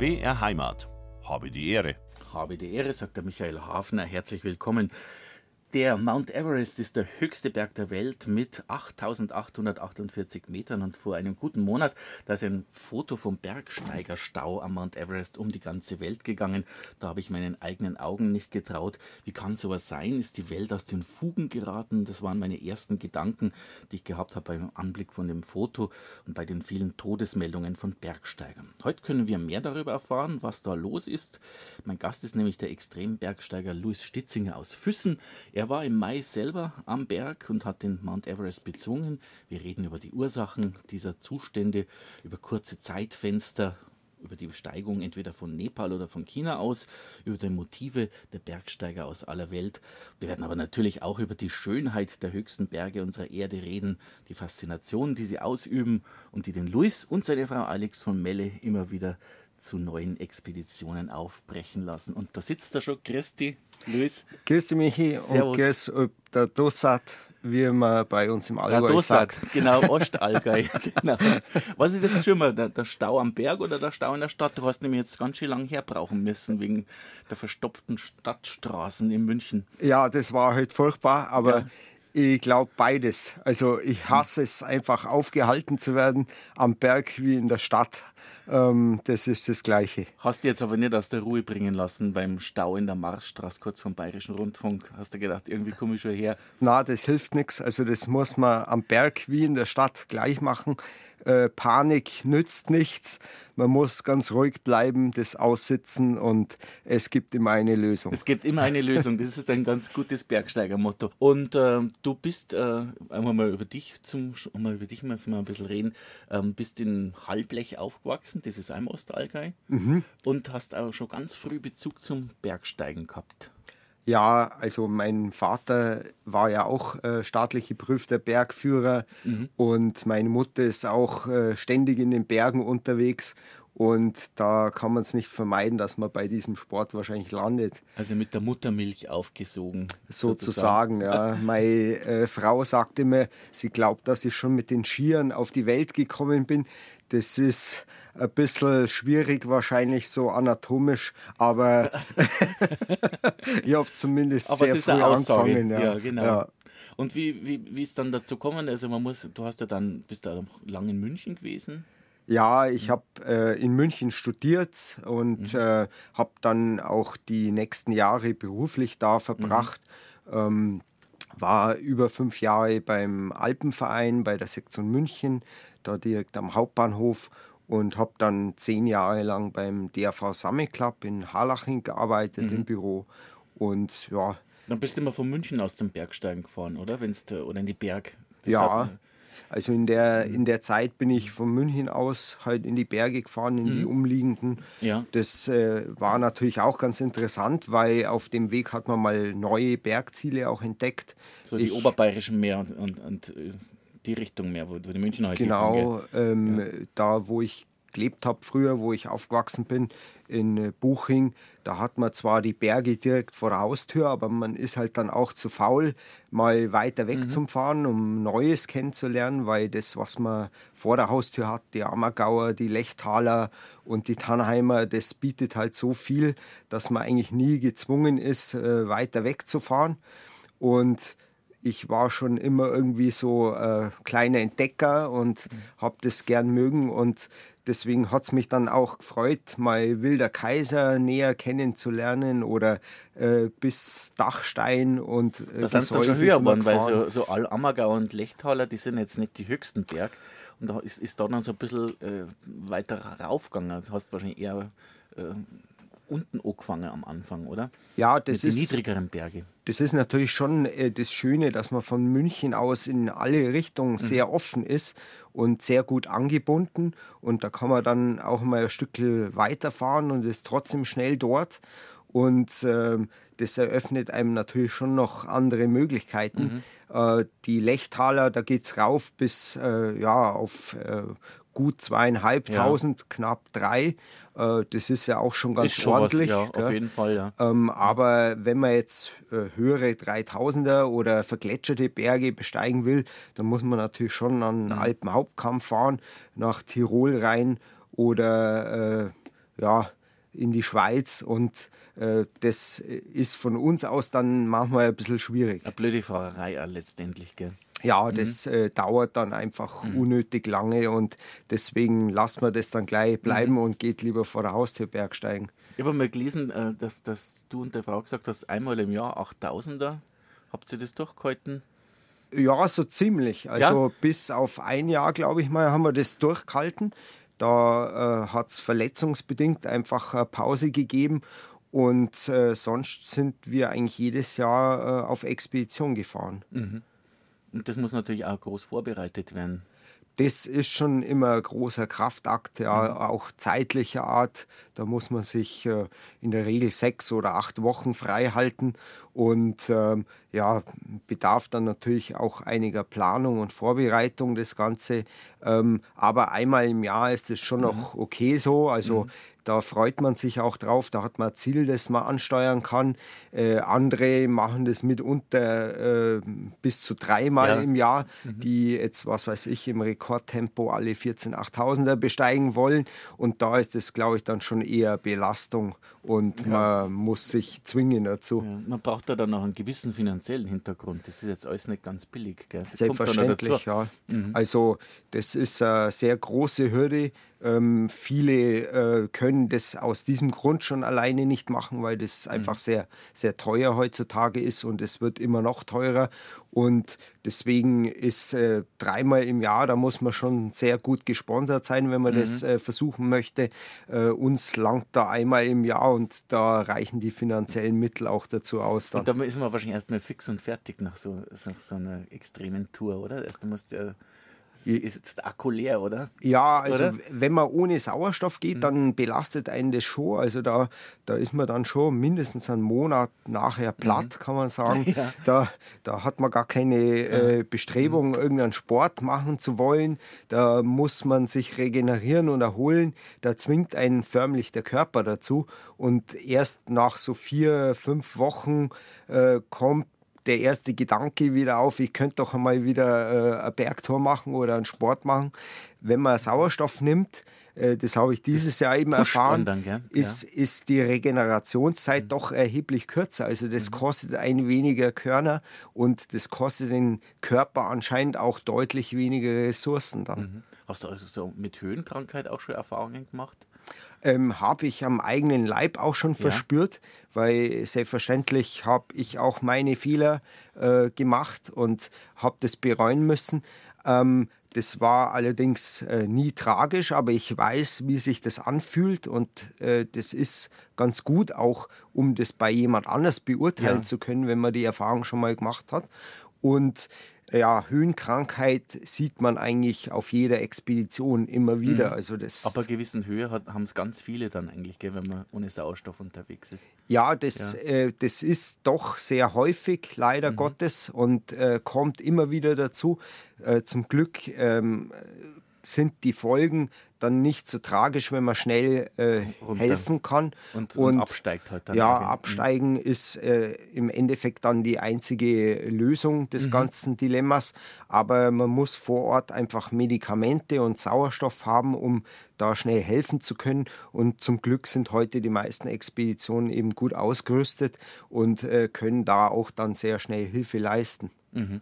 BR Heimat. Habe die Ehre. Habe die Ehre, sagt der Michael Hafner. Herzlich willkommen. Der Mount Everest ist der höchste Berg der Welt mit 8848 Metern und vor einem guten Monat, da ist ein Foto vom Bergsteigerstau am Mount Everest um die ganze Welt gegangen. Da habe ich meinen eigenen Augen nicht getraut. Wie kann sowas sein? Ist die Welt aus den Fugen geraten? Das waren meine ersten Gedanken, die ich gehabt habe beim Anblick von dem Foto und bei den vielen Todesmeldungen von Bergsteigern. Heute können wir mehr darüber erfahren, was da los ist. Mein Gast ist nämlich der Extrembergsteiger Louis Stitzinger aus Füssen. Er er war im Mai selber am Berg und hat den Mount Everest bezwungen. Wir reden über die Ursachen dieser Zustände, über kurze Zeitfenster, über die Besteigung entweder von Nepal oder von China aus, über die Motive der Bergsteiger aus aller Welt. Wir werden aber natürlich auch über die Schönheit der höchsten Berge unserer Erde reden, die Faszination, die sie ausüben und die den Luis und seine Frau Alex von Melle immer wieder zu neuen Expeditionen aufbrechen lassen. Und da sitzt er schon. Christi, Luis. Grüß Michi. Servus. Und grüß der Dossat, wie man bei uns im Allgäu der Dossat, sagt. genau, Ostallgäu. genau. Was ist jetzt schlimmer, der, der Stau am Berg oder der Stau in der Stadt? Du hast nämlich jetzt ganz schön lange herbrauchen müssen wegen der verstopften Stadtstraßen in München. Ja, das war halt furchtbar, aber... Ja. Ich glaube beides. Also ich hasse es einfach aufgehalten zu werden am Berg wie in der Stadt. Ähm, das ist das Gleiche. Hast du jetzt aber nicht aus der Ruhe bringen lassen beim Stau in der Marschstraße kurz vom Bayerischen Rundfunk? Hast du gedacht, irgendwie komme ich schon her? Na, das hilft nichts. Also das muss man am Berg wie in der Stadt gleich machen. Äh, Panik nützt nichts. Man muss ganz ruhig bleiben, das aussitzen und es gibt immer eine Lösung. Es gibt immer eine Lösung. Das ist ein ganz gutes Bergsteigermotto. Und äh, du bist, äh, einmal mal über dich zum, mal über dich müssen wir ein bisschen reden, ähm, bist in Halblech aufgewachsen, das ist im Ostallgäu, mhm. und hast auch schon ganz früh Bezug zum Bergsteigen gehabt. Ja, also mein Vater war ja auch äh, staatlich geprüfter Bergführer mhm. und meine Mutter ist auch äh, ständig in den Bergen unterwegs. Und da kann man es nicht vermeiden, dass man bei diesem Sport wahrscheinlich landet. Also mit der Muttermilch aufgesogen. Sozusagen, sozusagen ja. Meine äh, Frau sagt immer, sie glaubt, dass ich schon mit den Skiern auf die Welt gekommen bin. Das ist ein bisschen schwierig wahrscheinlich so anatomisch, aber ich habe zumindest aber sehr früh angefangen. Ja, ja genau. Ja. Und wie, wie, wie ist dann dazu gekommen? Also man muss, du hast ja dann, bist da lange in München gewesen? Ja, ich habe äh, in München studiert und mhm. äh, habe dann auch die nächsten Jahre beruflich da verbracht. Mhm. Ähm, war über fünf Jahre beim Alpenverein bei der Sektion München, da direkt am Hauptbahnhof und habe dann zehn Jahre lang beim DRV Summit Club in Harlaching gearbeitet mhm. im Büro und ja. Dann bist du immer von München aus zum Bergsteigen gefahren, oder? Wenn's, oder in die Berg. Das ja, also in der, in der Zeit bin ich von München aus halt in die Berge gefahren, in mhm. die umliegenden. Ja. Das äh, war natürlich auch ganz interessant, weil auf dem Weg hat man mal neue Bergziele auch entdeckt. So die ich, oberbayerischen Meer und, und, und äh, die Richtung mehr, wo, wo die Münchner halt Genau, ähm, ja. da wo ich gelebt habe früher, wo ich aufgewachsen bin, in äh, Buching, da hat man zwar die Berge direkt vor der Haustür, aber man ist halt dann auch zu faul, mal weiter weg mhm. zum Fahren, um Neues kennenzulernen, weil das, was man vor der Haustür hat, die Ammergauer, die Lechtaler und die Tannheimer, das bietet halt so viel, dass man eigentlich nie gezwungen ist, äh, weiter wegzufahren. Und ich war schon immer irgendwie so äh, kleiner Entdecker und mhm. habe das gern mögen und deswegen hat es mich dann auch gefreut, mal Wilder Kaiser näher kennenzulernen oder äh, bis Dachstein und äh, das sind schon höher geworden, weil so, so Ammergau und Lechtaler, die sind jetzt nicht die höchsten Berg und da ist, ist da dann so ein bisschen äh, weiter raufgegangen. Du hast wahrscheinlich eher äh, unten angefangen am Anfang, oder? Ja, das Mit ist. Die niedrigeren Berge. Das ist natürlich schon äh, das Schöne, dass man von München aus in alle Richtungen mhm. sehr offen ist und sehr gut angebunden. Und da kann man dann auch mal ein Stück weiterfahren und ist trotzdem schnell dort. Und äh, das eröffnet einem natürlich schon noch andere Möglichkeiten. Mhm. Äh, die Lechtaler, da geht es rauf bis äh, ja, auf äh, gut zweieinhalbtausend, ja. knapp drei. Äh, das ist ja auch schon ganz schon ordentlich. Was, ja, auf jeden Fall, ja. Ähm, aber wenn man jetzt äh, höhere 3000er oder vergletscherte Berge besteigen will, dann muss man natürlich schon an den mhm. Alpenhauptkamm fahren, nach Tirol rein oder äh, ja, in die Schweiz und äh, das ist von uns aus dann manchmal ein bisschen schwierig. Eine blöde Fahrerei letztendlich, gell? Ja, mhm. das mhm. äh, dauert dann einfach mhm. unnötig lange und deswegen lassen wir das dann gleich bleiben mhm. und geht lieber vor der Haustür Bergsteigen. Ich habe mal gelesen, äh, dass, dass du und der Frau gesagt hast, einmal im Jahr 8000er. Habt ihr das durchgehalten? Ja, so ziemlich. Also ja? bis auf ein Jahr, glaube ich mal, haben wir das durchgehalten. Da äh, hat es verletzungsbedingt einfach eine Pause gegeben und äh, sonst sind wir eigentlich jedes Jahr äh, auf Expedition gefahren. Mhm. Und das muss natürlich auch groß vorbereitet werden. Das ist schon immer ein großer Kraftakt, ja, mhm. auch zeitlicher Art. Da muss man sich äh, in der Regel sechs oder acht Wochen frei halten und ähm, ja, bedarf dann natürlich auch einiger Planung und Vorbereitung das Ganze. Ähm, aber einmal im Jahr ist es schon mhm. noch okay so. Also mhm. Da freut man sich auch drauf, da hat man ein Ziel, das man ansteuern kann. Äh, andere machen das mitunter äh, bis zu dreimal ja. im Jahr, mhm. die jetzt, was weiß ich, im Rekordtempo alle 14 8000er besteigen wollen. Und da ist es, glaube ich, dann schon eher Belastung und ja. man muss sich zwingen dazu. Ja, man braucht da dann auch einen gewissen finanziellen Hintergrund. Das ist jetzt alles nicht ganz billig. Selbstverständlich, ja. Mhm. Also das ist eine sehr große Hürde. Ähm, viele äh, können das aus diesem Grund schon alleine nicht machen, weil das mhm. einfach sehr, sehr teuer heutzutage ist und es wird immer noch teurer. Und deswegen ist äh, dreimal im Jahr, da muss man schon sehr gut gesponsert sein, wenn man mhm. das äh, versuchen möchte. Äh, uns langt da einmal im Jahr und da reichen die finanziellen Mittel auch dazu aus. Dann. Und da ist man wahrscheinlich erstmal fix und fertig nach so, nach so einer extremen Tour, oder? Erst musst ja ist jetzt der Akku leer, oder? Ja, also oder? wenn man ohne Sauerstoff geht, mhm. dann belastet einen das schon. Also da, da ist man dann schon mindestens einen Monat nachher platt, mhm. kann man sagen. Ja. Da, da hat man gar keine äh, Bestrebung, mhm. irgendeinen Sport machen zu wollen. Da muss man sich regenerieren und erholen. Da zwingt einen förmlich der Körper dazu. Und erst nach so vier, fünf Wochen äh, kommt der erste Gedanke wieder auf, ich könnte doch einmal wieder äh, ein Bergtor machen oder einen Sport machen. Wenn man Sauerstoff nimmt, äh, das habe ich dieses Jahr eben erfahren, dann, ja. ist, ist die Regenerationszeit mhm. doch erheblich kürzer. Also das mhm. kostet ein weniger Körner und das kostet den Körper anscheinend auch deutlich weniger Ressourcen dann. Mhm. Hast du also so mit Höhenkrankheit auch schon Erfahrungen gemacht? Ähm, habe ich am eigenen Leib auch schon verspürt, weil selbstverständlich habe ich auch meine Fehler äh, gemacht und habe das bereuen müssen. Ähm, das war allerdings äh, nie tragisch, aber ich weiß, wie sich das anfühlt und äh, das ist ganz gut, auch um das bei jemand anders beurteilen ja. zu können, wenn man die Erfahrung schon mal gemacht hat. Und ja, Höhenkrankheit sieht man eigentlich auf jeder Expedition immer wieder. Mhm. Also das Aber gewissen Höhe haben es ganz viele dann eigentlich, gell, wenn man ohne Sauerstoff unterwegs ist. Ja, das, ja. Äh, das ist doch sehr häufig, leider mhm. Gottes, und äh, kommt immer wieder dazu. Äh, zum Glück ähm, sind die Folgen dann nicht so tragisch, wenn man schnell äh, helfen kann. Und, und, und, absteigt halt dann. Ja, irgendwie. absteigen mhm. ist äh, im Endeffekt dann die einzige Lösung des mhm. ganzen Dilemmas. Aber man muss vor Ort einfach Medikamente und Sauerstoff haben, um da schnell helfen zu können. Und zum Glück sind heute die meisten Expeditionen eben gut ausgerüstet und äh, können da auch dann sehr schnell Hilfe leisten. Mhm.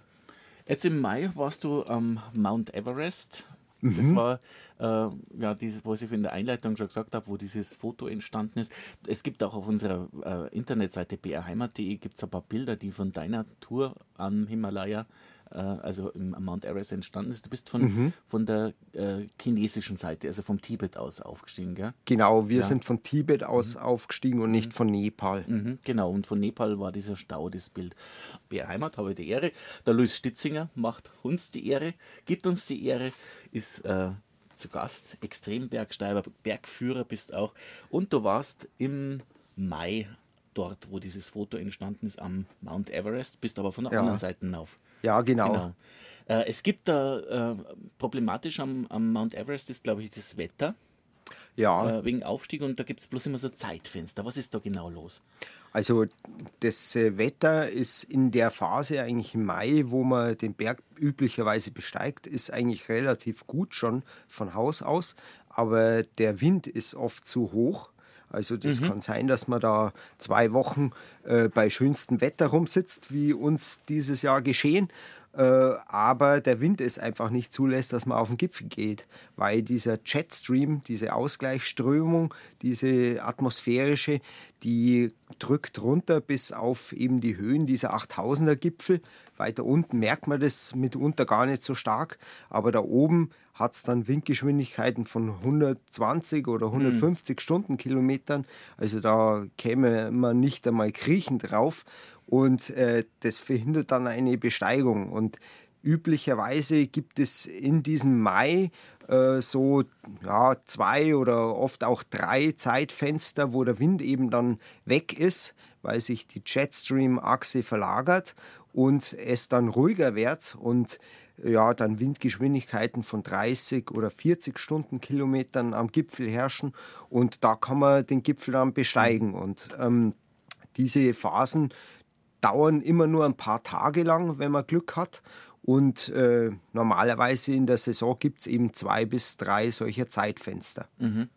Jetzt im Mai warst du am Mount Everest Mhm. Das war äh, ja, diese, was ich in der Einleitung schon gesagt habe, wo dieses Foto entstanden ist. Es gibt auch auf unserer äh, Internetseite brheimat.de gibt ein paar Bilder, die von deiner Tour am Himalaya äh, also im Mount Everest entstanden ist. Du bist von, mhm. von der äh, chinesischen Seite, also vom Tibet aus aufgestiegen, gell? Genau, wir ja. sind von Tibet aus mhm. aufgestiegen und nicht mhm. von Nepal. Mhm, genau, und von Nepal war dieser Stau, das Bild. Wer Heimat, habe ich die Ehre. Der Luis Stitzinger macht uns die Ehre, gibt uns die Ehre, ist äh, zu Gast, Extrembergsteiger, Bergführer bist auch. Und du warst im Mai dort, wo dieses Foto entstanden ist, am Mount Everest, bist aber von der ja. anderen Seite auf. Ja, genau. genau. Äh, es gibt da äh, problematisch am, am, Mount Everest ist, glaube ich, das Wetter. ja. äh, wegen Aufstieg und da gibt es bloß immer so Zeitfenster. Was ist da genau los? Also das äh, Wetter ist in der Phase eigentlich im Mai, wo man den Berg üblicherweise besteigt, ist eigentlich relativ gut schon von Haus aus, aber der Wind ist oft zu hoch. Also das mhm. kann sein, dass man da zwei Wochen äh, bei schönstem Wetter rumsitzt, wie uns dieses Jahr geschehen. Äh, aber der Wind es einfach nicht zulässt, dass man auf den Gipfel geht, weil dieser Jetstream, diese Ausgleichsströmung, diese atmosphärische, die drückt runter bis auf eben die Höhen dieser 8000er Gipfel. Weiter unten merkt man das mitunter gar nicht so stark, aber da oben hat es dann Windgeschwindigkeiten von 120 oder 150 mhm. Stundenkilometern. Also da käme man nicht einmal kriechen drauf und äh, das verhindert dann eine Besteigung. Und üblicherweise gibt es in diesem Mai äh, so ja, zwei oder oft auch drei Zeitfenster, wo der Wind eben dann weg ist, weil sich die Jetstream-Achse verlagert und es dann ruhiger wird und ja, dann Windgeschwindigkeiten von 30 oder 40 Stundenkilometern am Gipfel herrschen und da kann man den Gipfel dann besteigen. Und ähm, diese Phasen dauern immer nur ein paar Tage lang, wenn man Glück hat. Und äh, normalerweise in der Saison gibt es eben zwei bis drei solcher Zeitfenster. Mhm.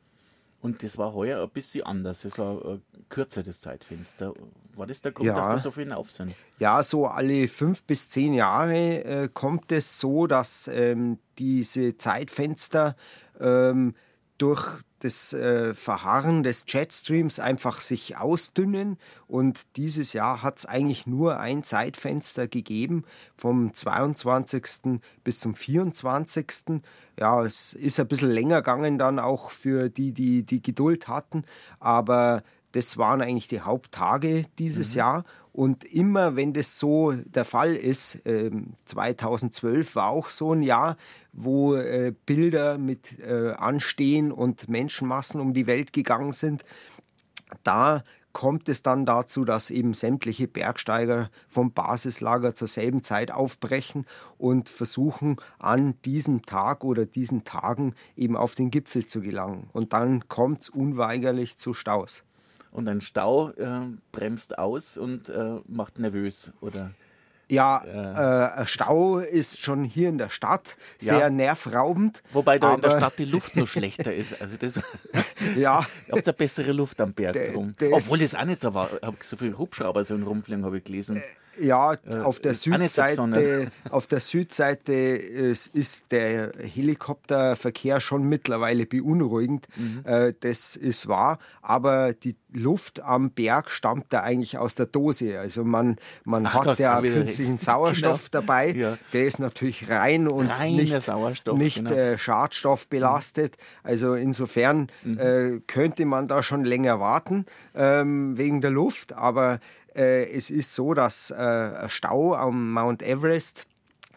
Und das war heuer ein bisschen anders. Es war ein kürzeres Zeitfenster. War das der Grund, ja. dass da so viele auf sind? Ja, so alle fünf bis zehn Jahre äh, kommt es so, dass ähm, diese Zeitfenster ähm, durch das äh, Verharren des Jetstreams einfach sich ausdünnen. Und dieses Jahr hat es eigentlich nur ein Zeitfenster gegeben, vom 22. bis zum 24. Ja, es ist ein bisschen länger gegangen dann auch für die, die die Geduld hatten. Aber das waren eigentlich die Haupttage dieses mhm. Jahr. Und immer wenn das so der Fall ist, äh, 2012 war auch so ein Jahr, wo äh, Bilder mit äh, Anstehen und Menschenmassen um die Welt gegangen sind, da kommt es dann dazu, dass eben sämtliche Bergsteiger vom Basislager zur selben Zeit aufbrechen und versuchen, an diesem Tag oder diesen Tagen eben auf den Gipfel zu gelangen. Und dann kommt es unweigerlich zu Staus und ein Stau äh, bremst aus und äh, macht nervös, oder? Ja, äh, Stau ist schon hier in der Stadt sehr ja. nervraubend. Wobei da in der Stadt die Luft noch schlechter ist. Also das, ja. Ihr habt eine bessere Luft am Berg drum. Obwohl das auch nicht so war. Ich habe so viele Hubschrauber so Rumfliegen, habe ich gelesen. Äh, ja, äh, auf der Südseite, auf der Südseite ist der Helikopterverkehr schon mittlerweile beunruhigend. Mhm. Äh, das ist wahr, aber die Luft am Berg stammt da eigentlich aus der Dose. Also man, man Ach, hat ja künstlichen Sauerstoff genau. dabei. Ja. Der ist natürlich rein und Reiner nicht, nicht genau. äh, schadstoffbelastet. Also insofern mhm. äh, könnte man da schon länger warten ähm, wegen der Luft. Aber äh, es ist so, dass äh, Stau am Mount Everest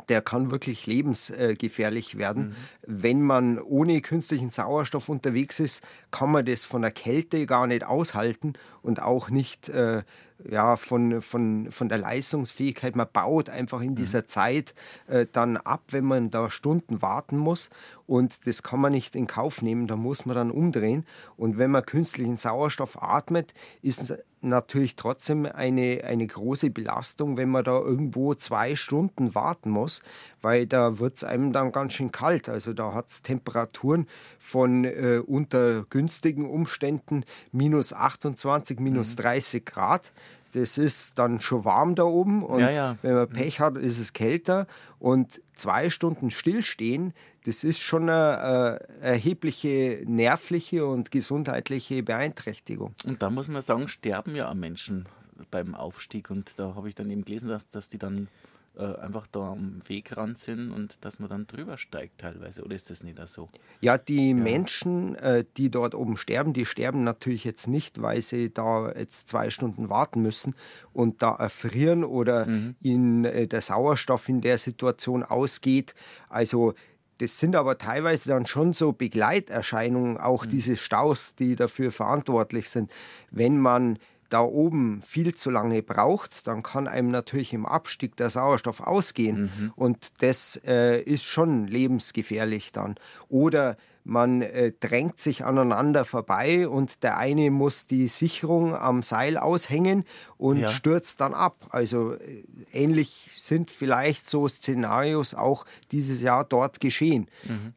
der kann wirklich lebensgefährlich werden. Mhm. Wenn man ohne künstlichen Sauerstoff unterwegs ist, kann man das von der Kälte gar nicht aushalten und auch nicht äh, ja, von, von, von der Leistungsfähigkeit. Man baut einfach in dieser mhm. Zeit äh, dann ab, wenn man da Stunden warten muss. Und das kann man nicht in Kauf nehmen, da muss man dann umdrehen. Und wenn man künstlichen Sauerstoff atmet, ist natürlich trotzdem eine, eine große Belastung, wenn man da irgendwo zwei Stunden warten muss, weil da wird es einem dann ganz schön kalt. Also da hat es Temperaturen von äh, unter günstigen Umständen minus 28, minus mhm. 30 Grad. Das ist dann schon warm da oben und ja, ja. wenn man Pech hat, ist es kälter. Und zwei Stunden stillstehen, das ist schon eine, äh, erhebliche nervliche und gesundheitliche Beeinträchtigung. Und da muss man sagen, sterben ja auch Menschen beim Aufstieg. Und da habe ich dann eben gelesen, dass, dass die dann äh, einfach da am Wegrand sind und dass man dann drüber steigt teilweise. Oder ist das nicht so? Ja, die ja. Menschen, äh, die dort oben sterben, die sterben natürlich jetzt nicht, weil sie da jetzt zwei Stunden warten müssen und da erfrieren oder mhm. ihnen äh, der Sauerstoff in der Situation ausgeht. Also das sind aber teilweise dann schon so Begleiterscheinungen, auch mhm. diese Staus, die dafür verantwortlich sind. Wenn man da oben viel zu lange braucht, dann kann einem natürlich im Abstieg der Sauerstoff ausgehen. Mhm. Und das äh, ist schon lebensgefährlich dann. Oder man äh, drängt sich aneinander vorbei und der eine muss die Sicherung am Seil aushängen und ja. stürzt dann ab. Also äh, ähnlich sind vielleicht so Szenarios auch dieses Jahr dort geschehen. Mhm.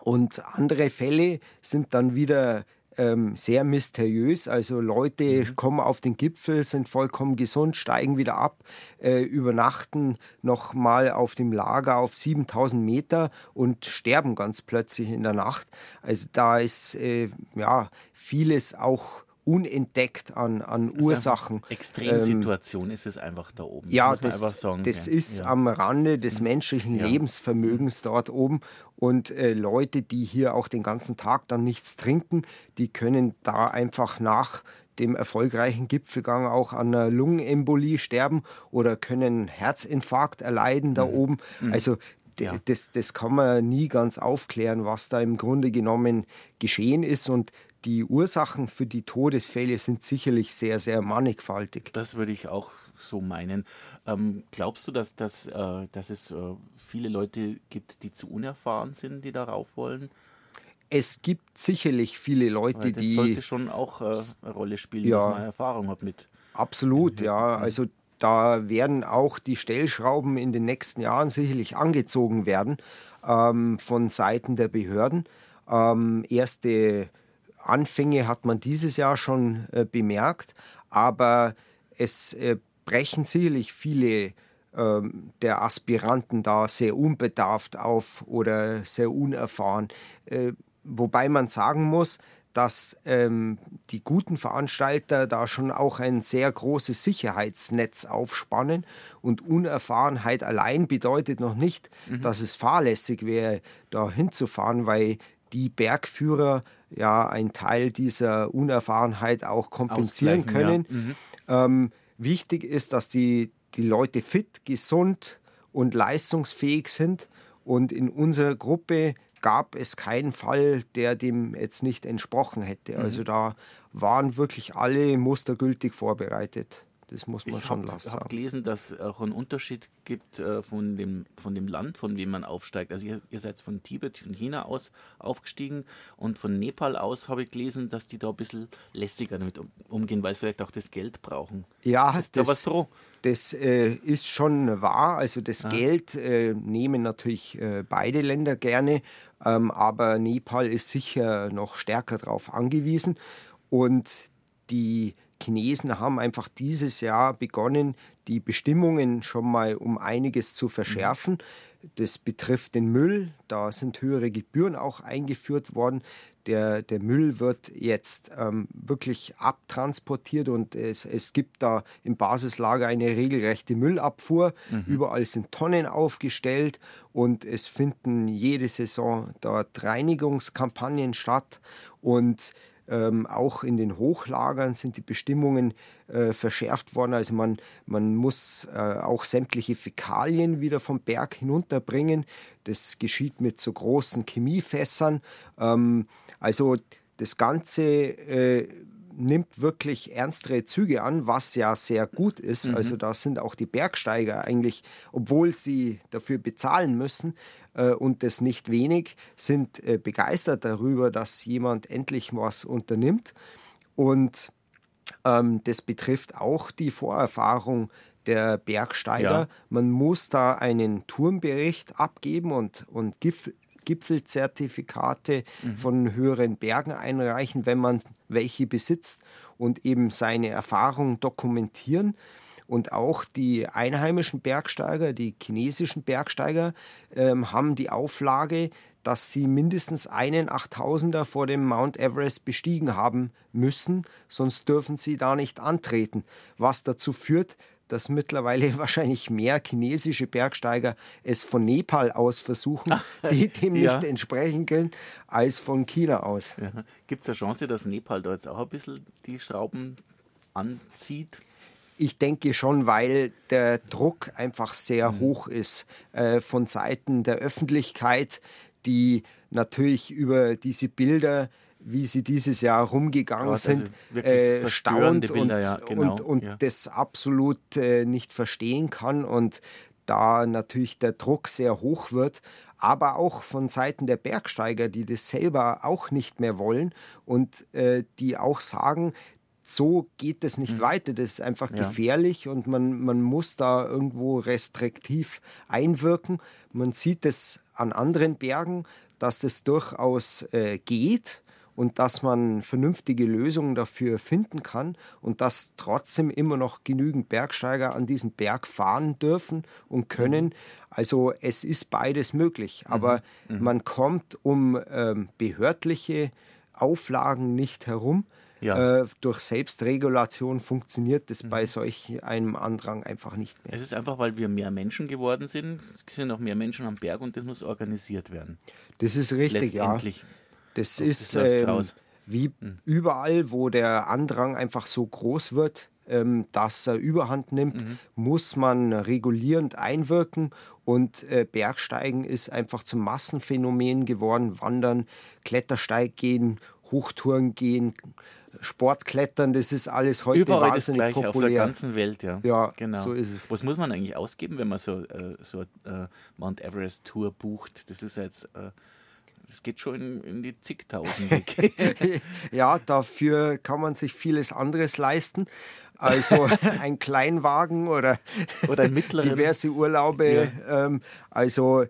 Und andere Fälle sind dann wieder ähm, sehr mysteriös. Also Leute mhm. kommen auf den Gipfel, sind vollkommen gesund, steigen wieder ab, äh, übernachten noch mal auf dem Lager auf 7000 Meter und sterben ganz plötzlich in der Nacht. Also da ist äh, ja vieles auch unentdeckt an, an Ursachen. Extremsituation ähm, ist es einfach da oben. Ja, das, sagen, das ja. ist ja. am Rande des mhm. menschlichen ja. Lebensvermögens mhm. dort oben. Und äh, Leute, die hier auch den ganzen Tag dann nichts trinken, die können da einfach nach dem erfolgreichen Gipfelgang auch an einer Lungenembolie sterben oder können Herzinfarkt erleiden da mhm. oben. Mhm. Also ja. das, das kann man nie ganz aufklären, was da im Grunde genommen geschehen ist. Und die Ursachen für die Todesfälle sind sicherlich sehr, sehr mannigfaltig. Das würde ich auch so meinen. Ähm, glaubst du, dass, dass, äh, dass es äh, viele Leute gibt, die zu unerfahren sind, die darauf wollen? Es gibt sicherlich viele Leute, Weil das die. Das sollte schon auch äh, eine Rolle spielen, ja, dass man Erfahrung hat mit. Absolut, ja. Also da werden auch die Stellschrauben in den nächsten Jahren sicherlich angezogen werden ähm, von Seiten der Behörden. Ähm, erste Anfänge hat man dieses Jahr schon äh, bemerkt, aber es äh, brechen sicherlich viele ähm, der Aspiranten da sehr unbedarft auf oder sehr unerfahren. Äh, wobei man sagen muss, dass ähm, die guten Veranstalter da schon auch ein sehr großes Sicherheitsnetz aufspannen und Unerfahrenheit allein bedeutet noch nicht, mhm. dass es fahrlässig wäre, da hinzufahren, weil die Bergführer ja einen Teil dieser Unerfahrenheit auch kompensieren können. Ja. Mhm. Ähm, wichtig ist, dass die, die Leute fit, gesund und leistungsfähig sind. Und in unserer Gruppe gab es keinen Fall, der dem jetzt nicht entsprochen hätte. Mhm. Also da waren wirklich alle mustergültig vorbereitet. Das muss man ich schon lassen. Ich habe gelesen, dass es auch einen Unterschied gibt äh, von, dem, von dem Land, von dem man aufsteigt. Also ihr, ihr seid von Tibet, von China aus aufgestiegen und von Nepal aus habe ich gelesen, dass die da ein bisschen lässiger damit umgehen, weil sie vielleicht auch das Geld brauchen. Ja, ist das, da was so? das äh, ist schon wahr. Also das ah. Geld äh, nehmen natürlich äh, beide Länder gerne, ähm, aber Nepal ist sicher noch stärker darauf angewiesen. Und die Chinesen haben einfach dieses Jahr begonnen, die Bestimmungen schon mal um einiges zu verschärfen. Das betrifft den Müll. Da sind höhere Gebühren auch eingeführt worden. Der, der Müll wird jetzt ähm, wirklich abtransportiert und es, es gibt da im Basislager eine regelrechte Müllabfuhr. Mhm. Überall sind Tonnen aufgestellt und es finden jede Saison dort Reinigungskampagnen statt. Und ähm, auch in den Hochlagern sind die Bestimmungen äh, verschärft worden. Also man, man muss äh, auch sämtliche Fäkalien wieder vom Berg hinunterbringen. Das geschieht mit so großen Chemiefässern. Ähm, also das Ganze äh, nimmt wirklich ernstere Züge an, was ja sehr gut ist. Mhm. Also da sind auch die Bergsteiger eigentlich, obwohl sie dafür bezahlen müssen, und das nicht wenig, sind äh, begeistert darüber, dass jemand endlich was unternimmt. Und ähm, das betrifft auch die Vorerfahrung der Bergsteiger. Ja. Man muss da einen Turmbericht abgeben und, und Gipfel, Gipfelzertifikate mhm. von höheren Bergen einreichen, wenn man welche besitzt und eben seine Erfahrung dokumentieren. Und auch die einheimischen Bergsteiger, die chinesischen Bergsteiger, ähm, haben die Auflage, dass sie mindestens einen 8000er vor dem Mount Everest bestiegen haben müssen, sonst dürfen sie da nicht antreten. Was dazu führt, dass mittlerweile wahrscheinlich mehr chinesische Bergsteiger es von Nepal aus versuchen, die dem ja. nicht entsprechen können, als von China aus. Ja. Gibt es eine Chance, dass Nepal da jetzt auch ein bisschen die Schrauben anzieht? Ich denke schon, weil der Druck einfach sehr mhm. hoch ist äh, von Seiten der Öffentlichkeit, die natürlich über diese Bilder wie sie dieses Jahr rumgegangen Krass, also sind, äh, staunt Bilder, und, ja, genau, und, und ja. das absolut äh, nicht verstehen kann und da natürlich der Druck sehr hoch wird, aber auch von Seiten der Bergsteiger, die das selber auch nicht mehr wollen und äh, die auch sagen, so geht es nicht mhm. weiter. Das ist einfach ja. gefährlich und man, man muss da irgendwo restriktiv einwirken. Man sieht es an anderen Bergen, dass das durchaus äh, geht und dass man vernünftige Lösungen dafür finden kann und dass trotzdem immer noch genügend Bergsteiger an diesen Berg fahren dürfen und können. Mhm. Also es ist beides möglich, mhm. aber mhm. man kommt um ähm, behördliche Auflagen nicht herum. Ja. Äh, durch Selbstregulation funktioniert das mhm. bei solch einem Andrang einfach nicht mehr. Es ist einfach, weil wir mehr Menschen geworden sind. Es sind noch mehr Menschen am Berg und das muss organisiert werden. Das ist richtig, ja. Das so, ist das ähm, wie mhm. überall, wo der Andrang einfach so groß wird, ähm, dass er überhand nimmt, mhm. muss man regulierend einwirken. Und äh, Bergsteigen ist einfach zum Massenphänomen geworden. Wandern, Klettersteig gehen, Hochtouren gehen, Sportklettern, das ist alles heute Überall wahnsinnig das Gleiche, populär. auf der ganzen Welt, ja. Ja, genau. so ist es. Was muss man eigentlich ausgeben, wenn man so, äh, so äh, Mount Everest Tour bucht? Das ist jetzt, äh, das geht schon in, in die zigtausende. ja, dafür kann man sich vieles anderes leisten. Also ein Kleinwagen oder, oder diverse Urlaube. Ja. Ähm, also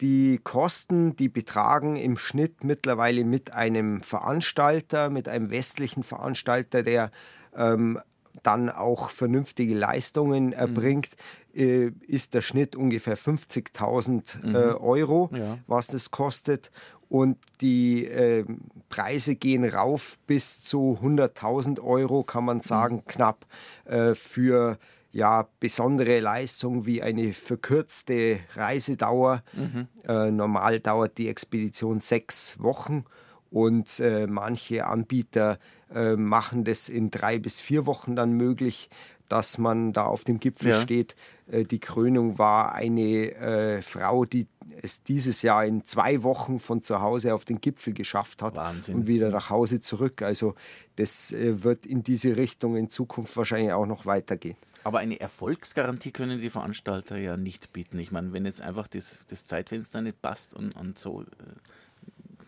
die Kosten, die betragen im Schnitt mittlerweile mit einem Veranstalter, mit einem westlichen Veranstalter, der ähm, dann auch vernünftige Leistungen mhm. erbringt, mhm. äh, ist der Schnitt ungefähr 50.000 äh, mhm. Euro, ja. was das kostet. Und die äh, Preise gehen rauf bis zu 100.000 Euro, kann man sagen, mhm. knapp äh, für ja, besondere Leistung wie eine verkürzte Reisedauer. Mhm. Äh, normal dauert die Expedition sechs Wochen und äh, manche Anbieter äh, machen das in drei bis vier Wochen dann möglich, dass man da auf dem Gipfel ja. steht. Äh, die Krönung war eine äh, Frau, die es dieses Jahr in zwei Wochen von zu Hause auf den Gipfel geschafft hat Wahnsinn. und wieder nach Hause zurück. Also das äh, wird in diese Richtung in Zukunft wahrscheinlich auch noch weitergehen. Aber eine Erfolgsgarantie können die Veranstalter ja nicht bieten. Ich meine, wenn jetzt einfach das, das Zeitfenster nicht passt und, und so, äh,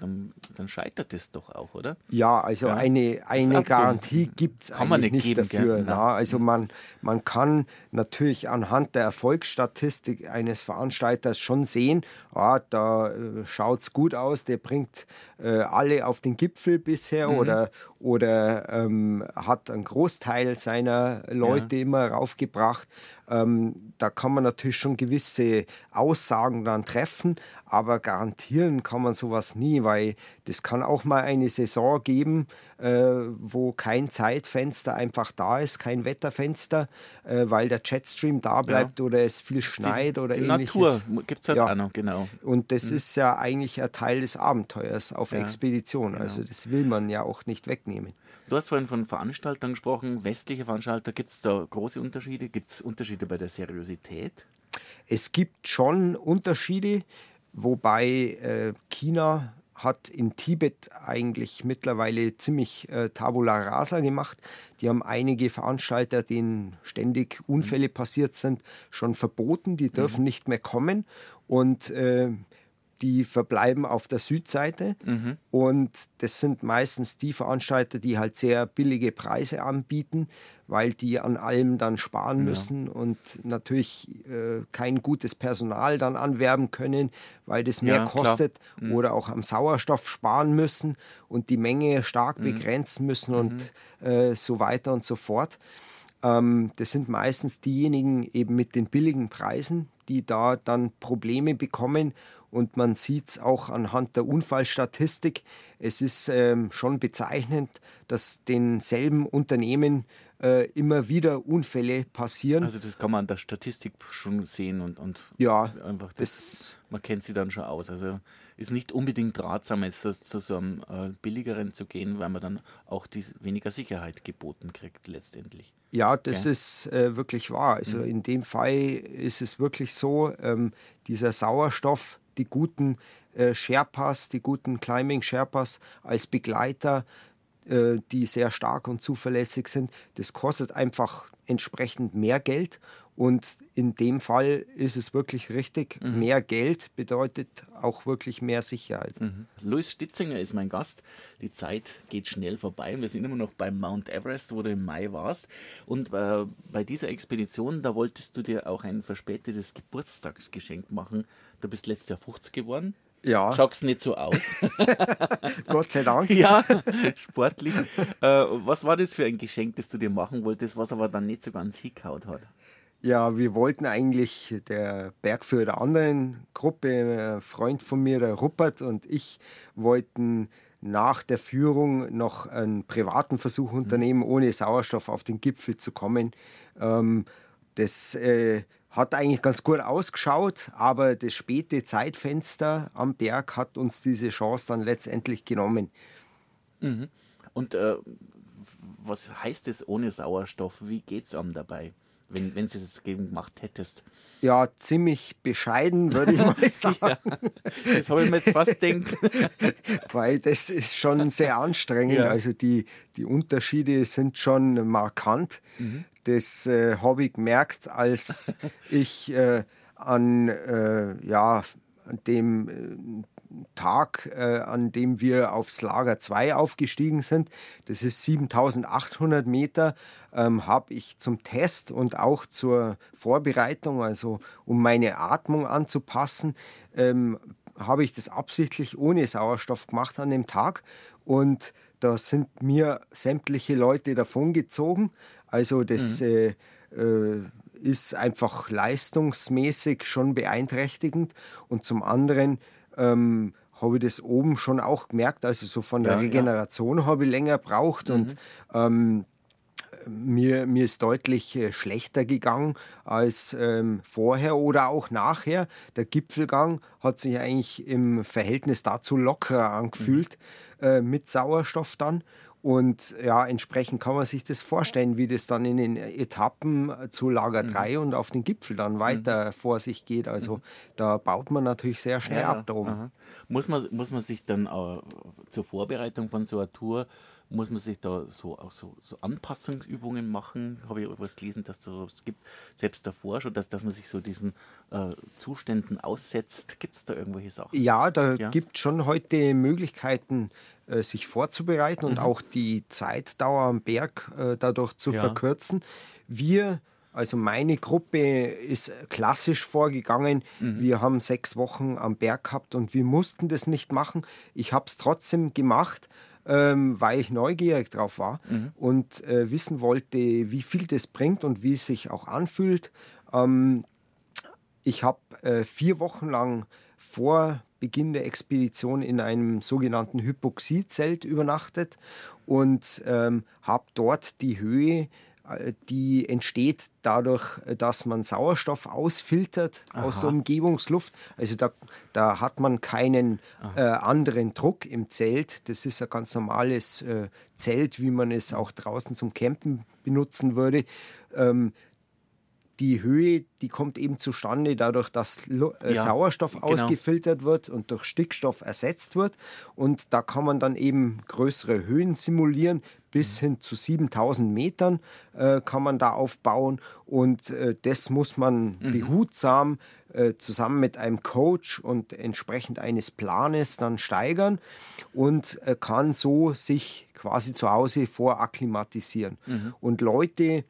dann, dann, scheitert es doch auch, oder? Ja, also ja. eine, eine Garantie gibt es eigentlich nicht, nicht dafür. Na, also man, man kann natürlich anhand der Erfolgsstatistik eines Veranstalters schon sehen, ah, da äh, schaut es gut aus, der bringt äh, alle auf den Gipfel bisher mhm. oder, oder ähm, hat einen Großteil seiner Leute ja. immer raufgebracht. Ähm, da kann man natürlich schon gewisse Aussagen dann treffen, aber garantieren kann man sowas nie, weil das kann auch mal eine Saison geben, äh, wo kein Zeitfenster einfach da ist, kein Wetterfenster, äh, weil der Jetstream da bleibt ja. oder es viel schneit die, oder die ähnliches. Natur gibt es halt ja. auch noch, genau. Und das mhm. ist ja eigentlich ein Teil des Abenteuers auf ja. Expedition. Genau. Also das will man ja auch nicht wegnehmen. Du hast vorhin von Veranstaltern gesprochen, westliche Veranstalter. Gibt es da große Unterschiede? Gibt es Unterschiede bei der Seriosität? Es gibt schon Unterschiede, wobei äh, China hat in Tibet eigentlich mittlerweile ziemlich äh, Tabula Rasa gemacht. Die haben einige Veranstalter, denen ständig Unfälle passiert sind, schon verboten. Die dürfen mhm. nicht mehr kommen. Und äh, die verbleiben auf der Südseite mhm. und das sind meistens die Veranstalter, die halt sehr billige Preise anbieten, weil die an allem dann sparen müssen ja. und natürlich äh, kein gutes Personal dann anwerben können, weil das mehr ja, kostet mhm. oder auch am Sauerstoff sparen müssen und die Menge stark mhm. begrenzen müssen und mhm. äh, so weiter und so fort. Ähm, das sind meistens diejenigen eben mit den billigen Preisen, die da dann Probleme bekommen und man sieht es auch anhand der Unfallstatistik. Es ist ähm, schon bezeichnend, dass denselben Unternehmen äh, immer wieder Unfälle passieren. Also das kann man an der Statistik schon sehen und, und ja, einfach das, das, man kennt sie dann schon aus. Also ist nicht unbedingt ratsam, jetzt zu, zu so einem äh, billigeren zu gehen, weil man dann auch die weniger Sicherheit geboten kriegt letztendlich. Ja, das okay. ist äh, wirklich wahr. Also mhm. in dem Fall ist es wirklich so, ähm, dieser Sauerstoff, die guten äh, Sherpas, die guten Climbing Sherpas als Begleiter, äh, die sehr stark und zuverlässig sind. Das kostet einfach entsprechend mehr Geld und in dem Fall ist es wirklich richtig. Mhm. Mehr Geld bedeutet auch wirklich mehr Sicherheit. Mhm. Louis Stitzinger ist mein Gast. Die Zeit geht schnell vorbei. Wir sind immer noch beim Mount Everest, wo du im Mai warst. Und äh, bei dieser Expedition, da wolltest du dir auch ein verspätetes Geburtstagsgeschenk machen. Du bist letztes Jahr 50 geworden. Ja. Schaust nicht so aus. Gott sei Dank. Ja, sportlich. Äh, was war das für ein Geschenk, das du dir machen wolltest, was aber dann nicht so ganz hingehaut hat? Ja, wir wollten eigentlich, der Bergführer der anderen Gruppe, ein Freund von mir, der Ruppert und ich, wollten nach der Führung noch einen privaten Versuch mhm. unternehmen, ohne Sauerstoff auf den Gipfel zu kommen. Ähm, das äh, hat eigentlich ganz gut ausgeschaut, aber das späte Zeitfenster am Berg hat uns diese Chance dann letztendlich genommen. Mhm. Und äh, was heißt es ohne Sauerstoff? Wie geht es einem dabei? Wenn, wenn du das gemacht hättest? Ja, ziemlich bescheiden, würde ich mal sagen. ja, das habe ich mir jetzt fast gedacht. Weil das ist schon sehr anstrengend. Ja. Also die, die Unterschiede sind schon markant. Mhm. Das äh, habe ich gemerkt, als ich äh, an äh, ja, dem äh, Tag, äh, an dem wir aufs Lager 2 aufgestiegen sind, das ist 7800 Meter, ähm, habe ich zum Test und auch zur Vorbereitung, also um meine Atmung anzupassen, ähm, habe ich das absichtlich ohne Sauerstoff gemacht an dem Tag und da sind mir sämtliche Leute davongezogen. Also das mhm. äh, äh, ist einfach leistungsmäßig schon beeinträchtigend und zum anderen ähm, habe ich das oben schon auch gemerkt. Also so von der ja, Regeneration ja. habe ich länger braucht mhm. und ähm, mir, mir ist deutlich äh, schlechter gegangen als ähm, vorher oder auch nachher. Der Gipfelgang hat sich eigentlich im Verhältnis dazu lockerer angefühlt mhm. äh, mit Sauerstoff dann. Und ja, entsprechend kann man sich das vorstellen, wie das dann in den Etappen zu Lager 3 mhm. und auf den Gipfel dann mhm. weiter mhm. vor sich geht. Also mhm. da baut man natürlich sehr schnell ja, ab da oben. Muss man, muss man sich dann äh, zur Vorbereitung von so einer Tour muss man sich da so, auch so, so Anpassungsübungen machen? Habe ich was gelesen, dass es gibt, selbst davor schon, dass, dass man sich so diesen äh, Zuständen aussetzt. Gibt es da irgendwelche Sachen? Ja, da ja? gibt es schon heute Möglichkeiten, äh, sich vorzubereiten und mhm. auch die Zeitdauer am Berg äh, dadurch zu ja. verkürzen. Wir also meine Gruppe ist klassisch vorgegangen. Mhm. Wir haben sechs Wochen am Berg gehabt und wir mussten das nicht machen. Ich habe es trotzdem gemacht, ähm, weil ich neugierig drauf war mhm. und äh, wissen wollte, wie viel das bringt und wie es sich auch anfühlt. Ähm, ich habe äh, vier Wochen lang vor Beginn der Expedition in einem sogenannten Hypoxiezelt übernachtet und ähm, habe dort die Höhe die entsteht dadurch, dass man Sauerstoff ausfiltert Aha. aus der Umgebungsluft. Also da, da hat man keinen äh, anderen Druck im Zelt. Das ist ein ganz normales äh, Zelt, wie man es auch draußen zum Campen benutzen würde. Ähm, die Höhe, die kommt eben zustande dadurch, dass äh, ja, Sauerstoff genau. ausgefiltert wird und durch Stickstoff ersetzt wird. Und da kann man dann eben größere Höhen simulieren. Bis mhm. hin zu 7000 Metern äh, kann man da aufbauen. Und äh, das muss man mhm. behutsam äh, zusammen mit einem Coach und entsprechend eines Planes dann steigern und äh, kann so sich quasi zu Hause vorakklimatisieren. Mhm. Und Leute,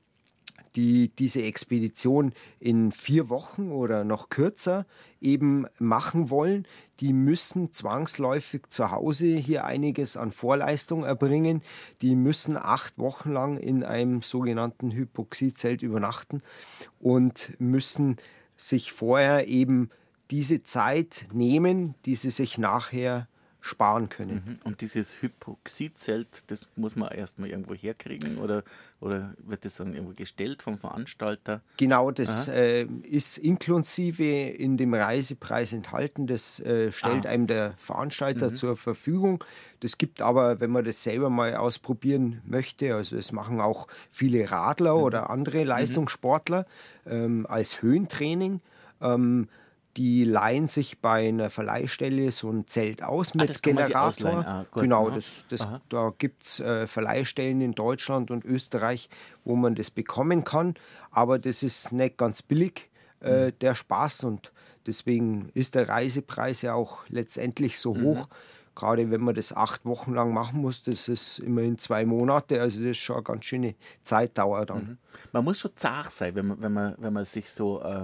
die diese Expedition in vier Wochen oder noch kürzer eben machen wollen, die müssen zwangsläufig zu Hause hier einiges an Vorleistung erbringen. Die müssen acht Wochen lang in einem sogenannten Hypoxiezelt übernachten und müssen sich vorher eben diese Zeit nehmen, die sie sich nachher sparen können. Mhm. Und dieses Hypoxiezelt, das muss man erstmal irgendwo herkriegen oder, oder wird das dann irgendwo gestellt vom Veranstalter? Genau, das äh, ist inklusive in dem Reisepreis enthalten. Das äh, stellt ah. einem der Veranstalter mhm. zur Verfügung. Das gibt aber, wenn man das selber mal ausprobieren möchte, also es machen auch viele Radler mhm. oder andere mhm. Leistungssportler ähm, als Höhentraining. Ähm, die leihen sich bei einer Verleihstelle so ein Zelt aus Ah, mit sich Generator. Ah, gut. genau, Aha. das, das, Aha. da gibt es äh, Verleihstellen in Deutschland und Österreich, wo man das bekommen kann. Aber das ist nicht ganz billig, Mhm. äh, der Spaß. Und deswegen ist der Reisepreis ja auch letztendlich so Mhm. hoch. Gerade wenn man das acht Wochen lang machen muss, das ist immerhin zwei Monate, also das ist schon eine ganz schöne Zeitdauer dann. Man muss schon zart sein, wenn man, wenn man, wenn man sich so äh,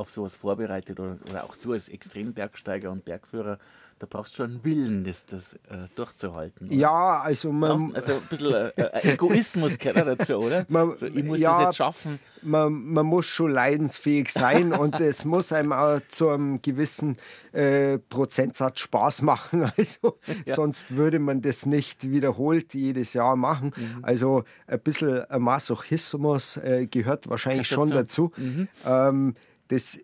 auf sowas vorbereitet oder, oder auch du als Extrembergsteiger und Bergführer, da brauchst du schon einen Willen, das, das äh, durchzuhalten. oder? Ja, also man, Also ein bisschen äh, äh, Egoismus gehört dazu, oder? Man- so, ich muss ja, das jetzt schaffen. man, man muss schon leidensfähig sein und es muss einem auch zu einem gewissen äh, Prozentsatz Spaß machen. Also sonst würde man das nicht wiederholt jedes Jahr machen. Mhm. Also ein bisschen Masochismus äh, gehört wahrscheinlich schon dazu. Mhm. Ähm, das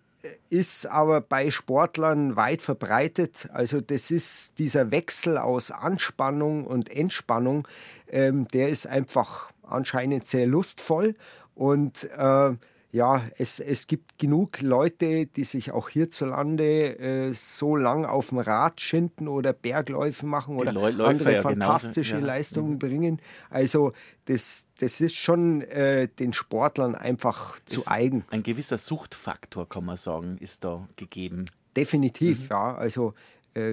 ist aber bei Sportlern weit verbreitet. Also das ist dieser Wechsel aus Anspannung und Entspannung, ähm, der ist einfach anscheinend sehr lustvoll. Und äh, ja, es, es gibt genug Leute, die sich auch hierzulande äh, so lang auf dem Rad schinden oder Bergläufe machen oder Läufer andere ja genauso, fantastische ja. Mhm. Leistungen bringen. Also das, das ist schon äh, den Sportlern einfach zu Ist eigen. Ein gewisser Suchtfaktor, kann man sagen, ist da gegeben. Definitiv, Mhm. ja. Also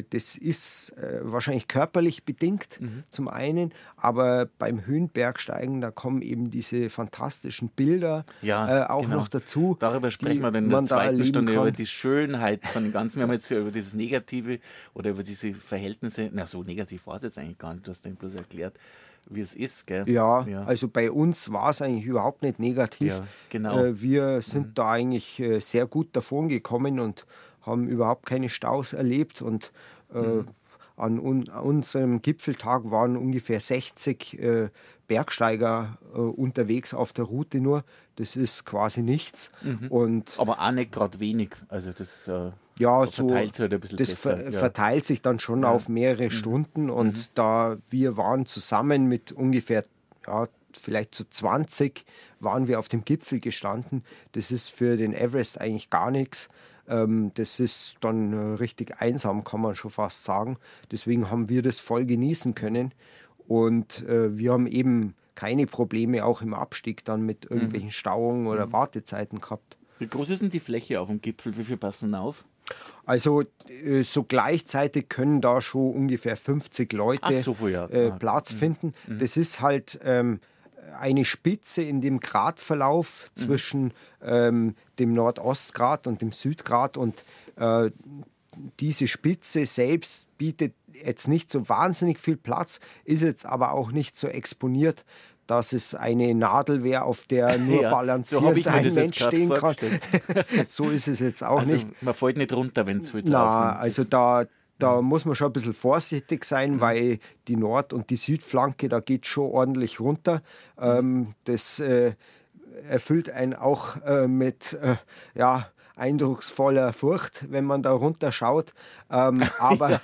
das ist äh, wahrscheinlich körperlich bedingt Mhm. zum einen, aber beim Höhenbergsteigen, da kommen eben diese fantastischen Bilder Ja, äh, auch genau. noch dazu. Darüber sprechen wir dann in der zweiten Stunde kann. über die Schönheit von dem Ganzen. Wir haben jetzt über dieses Negative oder über diese Verhältnisse, na so negativ war es jetzt eigentlich gar nicht, du hast dann bloß erklärt, wie es ist, gell? Ja, Ja. also bei uns war es eigentlich überhaupt nicht negativ. Ja, genau. Mhm. Äh, wir sind da eigentlich äh, sehr gut davon gekommen und haben überhaupt keine Staus erlebt. Und äh, Mhm. an, un unserem Gipfeltag waren ungefähr 60 äh, Bergsteiger äh, unterwegs auf der Route nur. Das ist quasi nichts. Mhm. Und Aber auch nicht gerade wenig. Also das äh, ja, so verteilt sich halt das besser. ver ja. Mhm. verteilt sich dann schon auf mehrere Stunden und da wir waren zusammen mit ungefähr ja, vielleicht zu 20 waren wir auf dem Gipfel gestanden. Das ist für den Everest eigentlich gar nichts. Ähm, das ist dann äh, richtig einsam, kann man schon fast sagen. Deswegen haben wir das voll genießen können und äh, wir haben eben keine Probleme auch im Abstieg dann mit Mhm. irgendwelchen Stauungen oder Wartezeiten gehabt. Wie groß ist denn die Fläche auf dem Gipfel? Wie viel passen auf? Also äh, so gleichzeitig können da schon ungefähr 50 Leute so ja. äh, Ah, Platz finden. Das ist halt ähm, eine Spitze in dem Gradverlauf zwischen ähm, dem Nordostgrad und dem Südgrad und äh, diese Spitze selbst bietet jetzt nicht so wahnsinnig viel Platz, ist jetzt aber auch nicht so exponiert, dass es eine Nadel wäre, auf der nur Ja, so balanciert mir ein Mensch stehen kann. so ist es jetzt auch Also nicht. man fällt nicht runter, wenn zu viel drauf Na, also da, da muss man schon ein bisschen vorsichtig sein, weil die Nord- und die Südflanke, da geht schon ordentlich runter. Ähm, das äh, erfüllt einen auch äh, mit äh, ja, eindrucksvoller Furcht, wenn man da runterschaut. Ähm, aber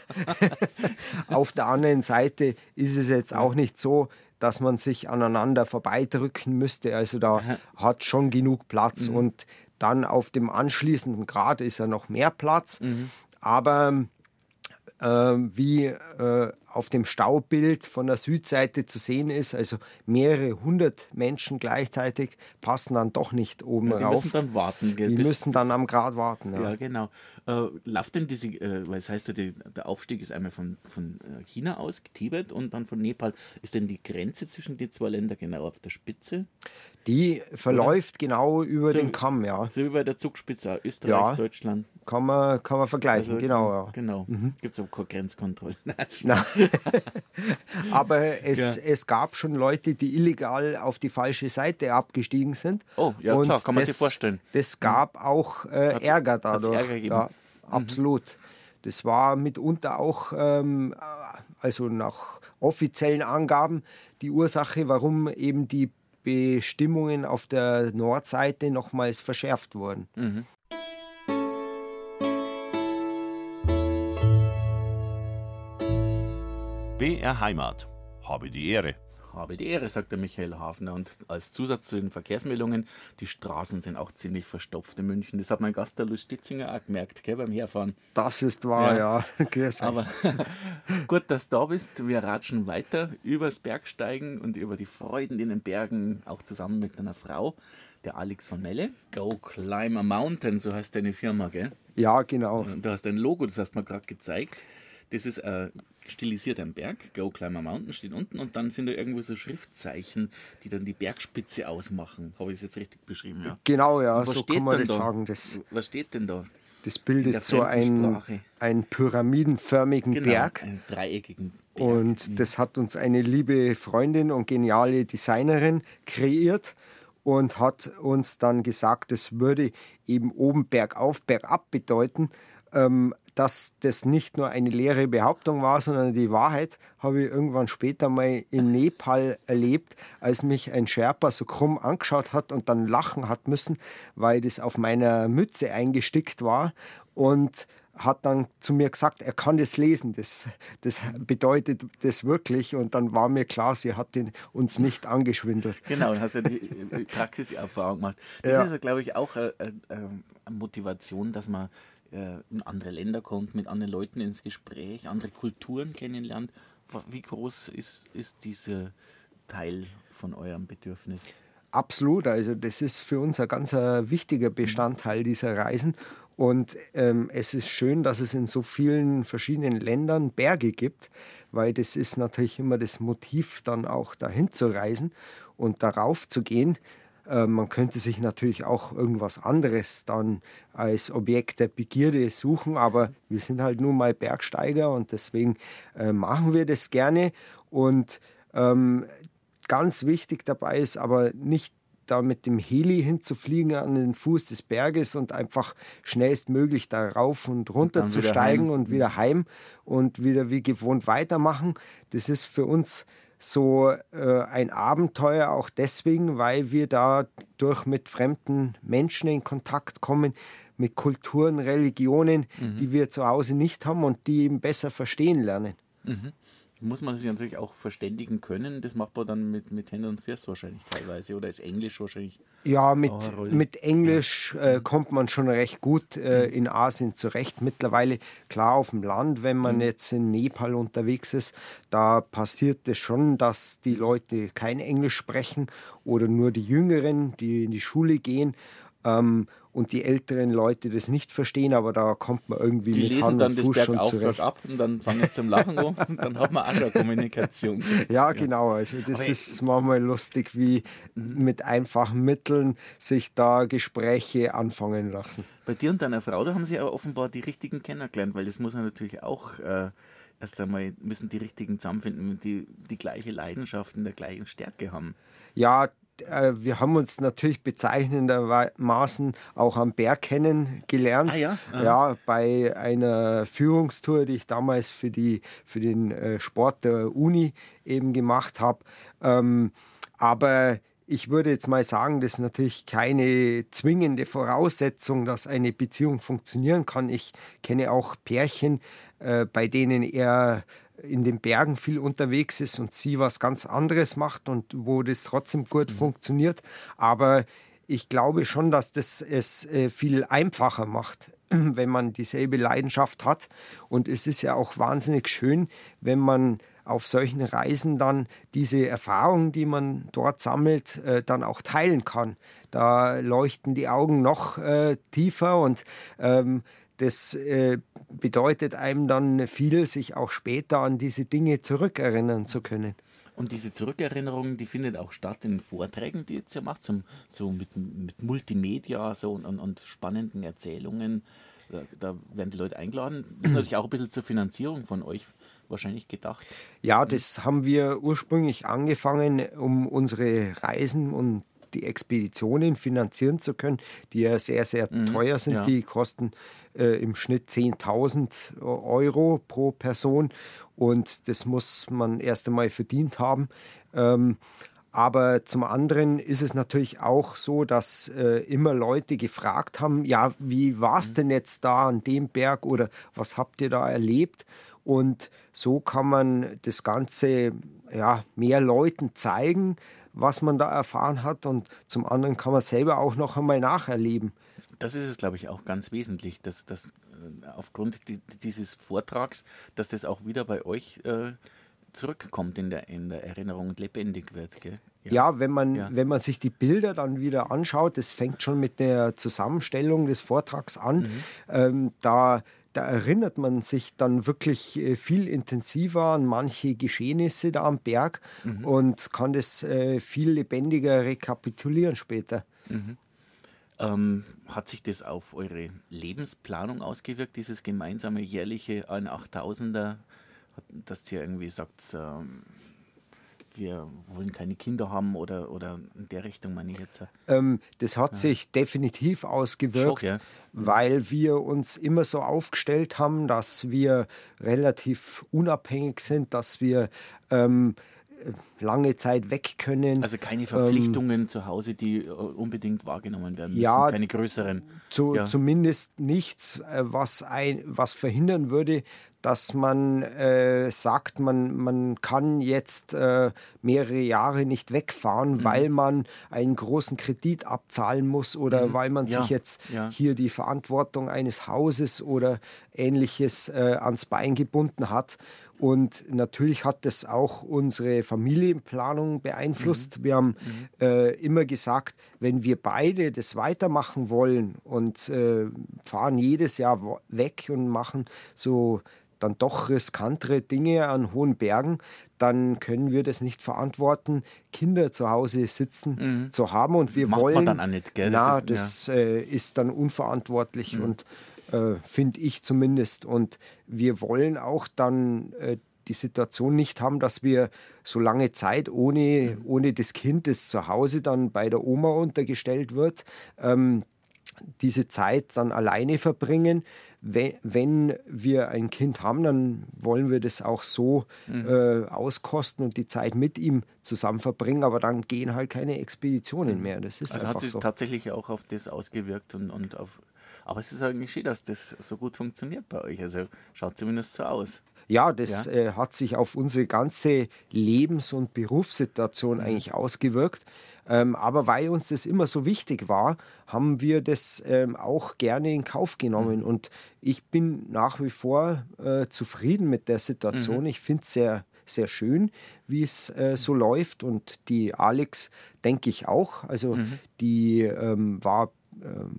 auf der anderen Seite ist es jetzt auch nicht so, dass man sich aneinander vorbeidrücken müsste. Also da hat schon genug Platz und dann auf dem anschließenden Grad ist ja noch mehr Platz. Aber äh, wie äh, auf dem Staubild von der Südseite zu sehen ist, also mehrere hundert Menschen gleichzeitig passen dann doch nicht oben Ja, die rauf. müssen dann warten. Gell, die müssen dann am Grad warten. Ja. Ja, genau. Äh, läuft denn diese, äh, weil es heißt ja, die, der Aufstieg ist einmal von, von äh, China aus, Tibet und dann von Nepal. Ist denn die Grenze zwischen die zwei Ländern genau auf der Spitze? Die verläuft genau über So- den Kamm, ja. So wie bei der Zugspitze, Österreich, Ja. Deutschland. Kann man, kann man vergleichen, Also, genau. Ja. Genau. Gibt es aber keine Grenzkontrolle. Nein, aber es, Ja. es gab schon Leute, die illegal auf die falsche Seite abgestiegen sind. Oh, ja, Und klar, kann man das, sich vorstellen. Das gab auch äh, Ärger dadurch. Ärger gegeben? Ja, absolut. Das war mitunter auch, ähm, also nach offiziellen Angaben, die Ursache, warum eben die Bestimmungen auf der Nordseite nochmals verschärft wurden. BR Heimat. Habe die Ehre. Habe die Ehre, sagt der Michael Hafner. Und als Zusatz zu den Verkehrsmeldungen, die Straßen sind auch ziemlich verstopft in München. Das hat mein Gast der Lutz Stitzinger auch gemerkt, gell, beim Herfahren. Das ist wahr, ja. ja. Aber gut, dass du da bist. Wir ratschen weiter übers Bergsteigen und über die Freuden in den Bergen, auch zusammen mit deiner Frau, der Alex von Melle. Go Climb a Mountain, so heißt deine Firma, gell? Ja, genau. Du hast ein Logo, das hast du mir gerade gezeigt. Das ist äh, stilisiert am Berg, Go Climber Mountain steht unten und dann sind da irgendwo so Schriftzeichen, die dann die Bergspitze ausmachen. Habe ich es jetzt richtig beschrieben? Ja. Genau, ja, so kann man das da? sagen. Das, was steht denn da? Das bildet so einen, einen pyramidenförmigen genau, Berg. Einen dreieckigen Berg. Und mhm. das hat uns eine liebe Freundin und geniale Designerin kreiert und hat uns dann gesagt, das würde eben oben bergauf, bergab bedeuten ähm, dass das nicht nur eine leere Behauptung war, sondern die Wahrheit habe ich irgendwann später mal in Nepal erlebt, als mich ein Sherpa so krumm angeschaut hat und dann lachen hat müssen, weil das auf meiner Mütze eingestickt war und hat dann zu mir gesagt, er kann das lesen, das, das bedeutet das wirklich. Und dann war mir klar, sie hat den, uns nicht angeschwindelt. Genau, hast ja die, die Praxiserfahrung gemacht. Das ja. ist, glaube ich, auch eine, eine Motivation, dass man äh, in andere Länder kommt, mit anderen Leuten ins Gespräch, andere Kulturen kennenlernt. Wie groß ist, ist dieser Teil von eurem Bedürfnis? Absolut, also das ist für uns ein ganz äh, wichtiger Bestandteil dieser Reisen. Und ähm, es ist schön, dass es in so vielen verschiedenen Ländern Berge gibt, weil das ist natürlich immer das Motiv, dann auch dahin zu reisen und darauf zu gehen. Äh, man könnte sich natürlich auch irgendwas anderes dann als Objekt der Begierde suchen, aber wir sind halt nun mal Bergsteiger und deswegen äh, machen wir das gerne. Und ähm, ganz wichtig dabei ist aber nicht da mit dem Heli hinzufliegen an den Fuß des Berges und einfach schnellstmöglich da rauf und runter und zu steigen und wieder heim und wieder wie gewohnt weitermachen. Das ist für uns so äh, ein Abenteuer auch deswegen, weil wir dadurch mit fremden Menschen in Kontakt kommen, mit Kulturen, Religionen, mhm. die wir zu Hause nicht haben und die eben besser verstehen lernen. Mhm muss man sich natürlich auch verständigen können. Das macht man dann mit, mit Händen und Füßen wahrscheinlich teilweise. Oder ist Englisch wahrscheinlich? Ja, mit, mit Englisch äh, kommt man schon recht gut äh, in Asien zurecht. Mittlerweile, klar, auf dem Land, wenn man mhm. jetzt in Nepal unterwegs ist, da passiert es schon, dass die Leute kein Englisch sprechen oder nur die Jüngeren, die in die Schule gehen. Ähm, und die älteren Leute das nicht verstehen, aber da kommt man irgendwie die mit lesen Hand dann und Fuß das Berg schon zurecht. ab und dann fangen sie zum Lachen an und dann hat man auch schon Kommunikation. ja, genau. Also das aber ist manchmal lustig, wie mit einfachen Mitteln sich da Gespräche anfangen lassen. Bei dir und deiner Frau, da haben sie aber offenbar die richtigen kennengelernt, weil das muss ja natürlich auch äh, erst einmal müssen die richtigen zusammenfinden, die die gleiche Leidenschaft in der gleichen Stärke haben. Ja, wir haben uns natürlich bezeichnendermaßen auch am Berg kennengelernt. Ah, ja? ja, bei einer Führungstour, die ich damals für, die, für den äh, Sport der Uni eben gemacht habe. Ähm, aber ich würde jetzt mal sagen, das ist natürlich keine zwingende Voraussetzung, dass eine Beziehung funktionieren kann. Ich kenne auch Pärchen, äh, bei denen er in den Bergen viel unterwegs ist und sie was ganz anderes macht und wo das trotzdem gut mhm. funktioniert. Aber ich glaube schon, dass das es äh, viel einfacher macht, wenn man dieselbe Leidenschaft hat. Und es ist ja auch wahnsinnig schön, wenn man auf solchen Reisen dann diese Erfahrungen, die man dort sammelt, äh, dann auch teilen kann. Da leuchten die Augen noch äh, tiefer und ähm, das äh, bedeutet einem dann viel, sich auch später an diese Dinge zurückerinnern zu können. Und diese Zurückerinnerung, die findet auch statt in Vorträgen, die jetzt ja macht, zum, so mit, mit Multimedia so und, und, und spannenden Erzählungen. Da, da, werden die Leute eingeladen. Das ist natürlich auch ein bisschen zur Finanzierung von euch wahrscheinlich gedacht. Ja, das haben wir ursprünglich angefangen, um unsere Reisen und die Expeditionen finanzieren zu können, die ja sehr, sehr mhm, teuer sind. Ja. Die kosten im Schnitt 10.000 Euro pro Person und das muss man erst einmal verdient haben. Ähm, aber zum anderen ist es natürlich auch so, dass äh, immer Leute gefragt haben, ja, wie war es mhm. denn jetzt da an dem Berg oder was habt ihr da erlebt? Und so kann man das Ganze ja, mehr Leuten zeigen, was man da erfahren hat. Und zum anderen kann man selber auch noch einmal nacherleben. Das ist es, glaube ich, auch ganz wesentlich, dass, dass äh, aufgrund dieses Vortrags, dass das auch wieder bei euch äh, zurückkommt in der, in der Erinnerung und lebendig wird. Gell? Ja, ja, wenn, man, ja. wenn man sich die Bilder dann wieder anschaut, das fängt schon mit der Zusammenstellung des Vortrags an, mhm. ähm, da, da erinnert man sich dann wirklich äh, viel intensiver an manche Geschehnisse da am Berg mhm. und kann das äh, viel lebendiger rekapitulieren später. Mhm. Ähm, hat sich das auf eure Lebensplanung ausgewirkt, dieses gemeinsame jährliche ein 8000er, dass ihr irgendwie sagt, ähm, wir wollen keine Kinder haben oder, oder in der Richtung meine ich jetzt? Ähm, das hat ja. sich definitiv ausgewirkt, Schock, ja. weil wir uns immer so aufgestellt haben, dass wir relativ unabhängig sind, dass wir ähm, lange Zeit weg können. Also keine Verpflichtungen ähm, zu Hause, die äh, unbedingt wahrgenommen werden müssen, ja, keine größeren. Zu, ja. Zumindest nichts, äh, was, ein, was verhindern würde, dass man äh, sagt, man, man kann jetzt äh, mehrere Jahre nicht wegfahren, mhm. weil man einen großen Kredit abzahlen muss oder mhm. weil man ja. sich jetzt ja. hier die Verantwortung eines Hauses oder ähnliches äh, ans Bein gebunden hat. Und natürlich hat das auch unsere Familienplanung beeinflusst. Mhm. Wir haben mhm. äh, immer gesagt, wenn wir beide das weitermachen wollen und äh, fahren jedes Jahr weg und machen so dann doch riskantere Dinge an hohen Bergen, dann können wir das nicht verantworten, Kinder zu Hause sitzen mhm. zu haben. Und wir macht wollen. Man dann auch nicht, gell? Das, ist, das ja. äh, ist, dann unverantwortlich mhm. und äh, finde ich zumindest. Und wir wollen auch dann äh, die Situation nicht haben, dass wir so lange Zeit ohne, ohne das Kind, das zu Hause dann bei der Oma untergestellt wird, ähm, diese Zeit dann alleine verbringen wenn wir ein Kind haben, dann wollen wir das auch so mhm. äh, auskosten und die Zeit mit ihm zusammen verbringen, aber dann gehen halt keine Expeditionen mhm. mehr. Das ist also hat sich so. tatsächlich auch auf das ausgewirkt und, und auf. Aber es ist eigentlich schön, dass das so gut funktioniert bei euch. Also schaut zumindest so aus. Ja, das ja. Äh, hat sich auf unsere ganze Lebens- und Berufssituation mhm. eigentlich ausgewirkt. Ähm, aber weil uns das immer so wichtig war, haben wir das ähm, auch gerne in Kauf genommen. Mhm. Und ich bin nach wie vor äh, zufrieden mit der Situation. Mhm. Ich finde es sehr, sehr schön, wie es äh, so läuft. Und die Alex, denke ich auch. Also mhm. die ähm, war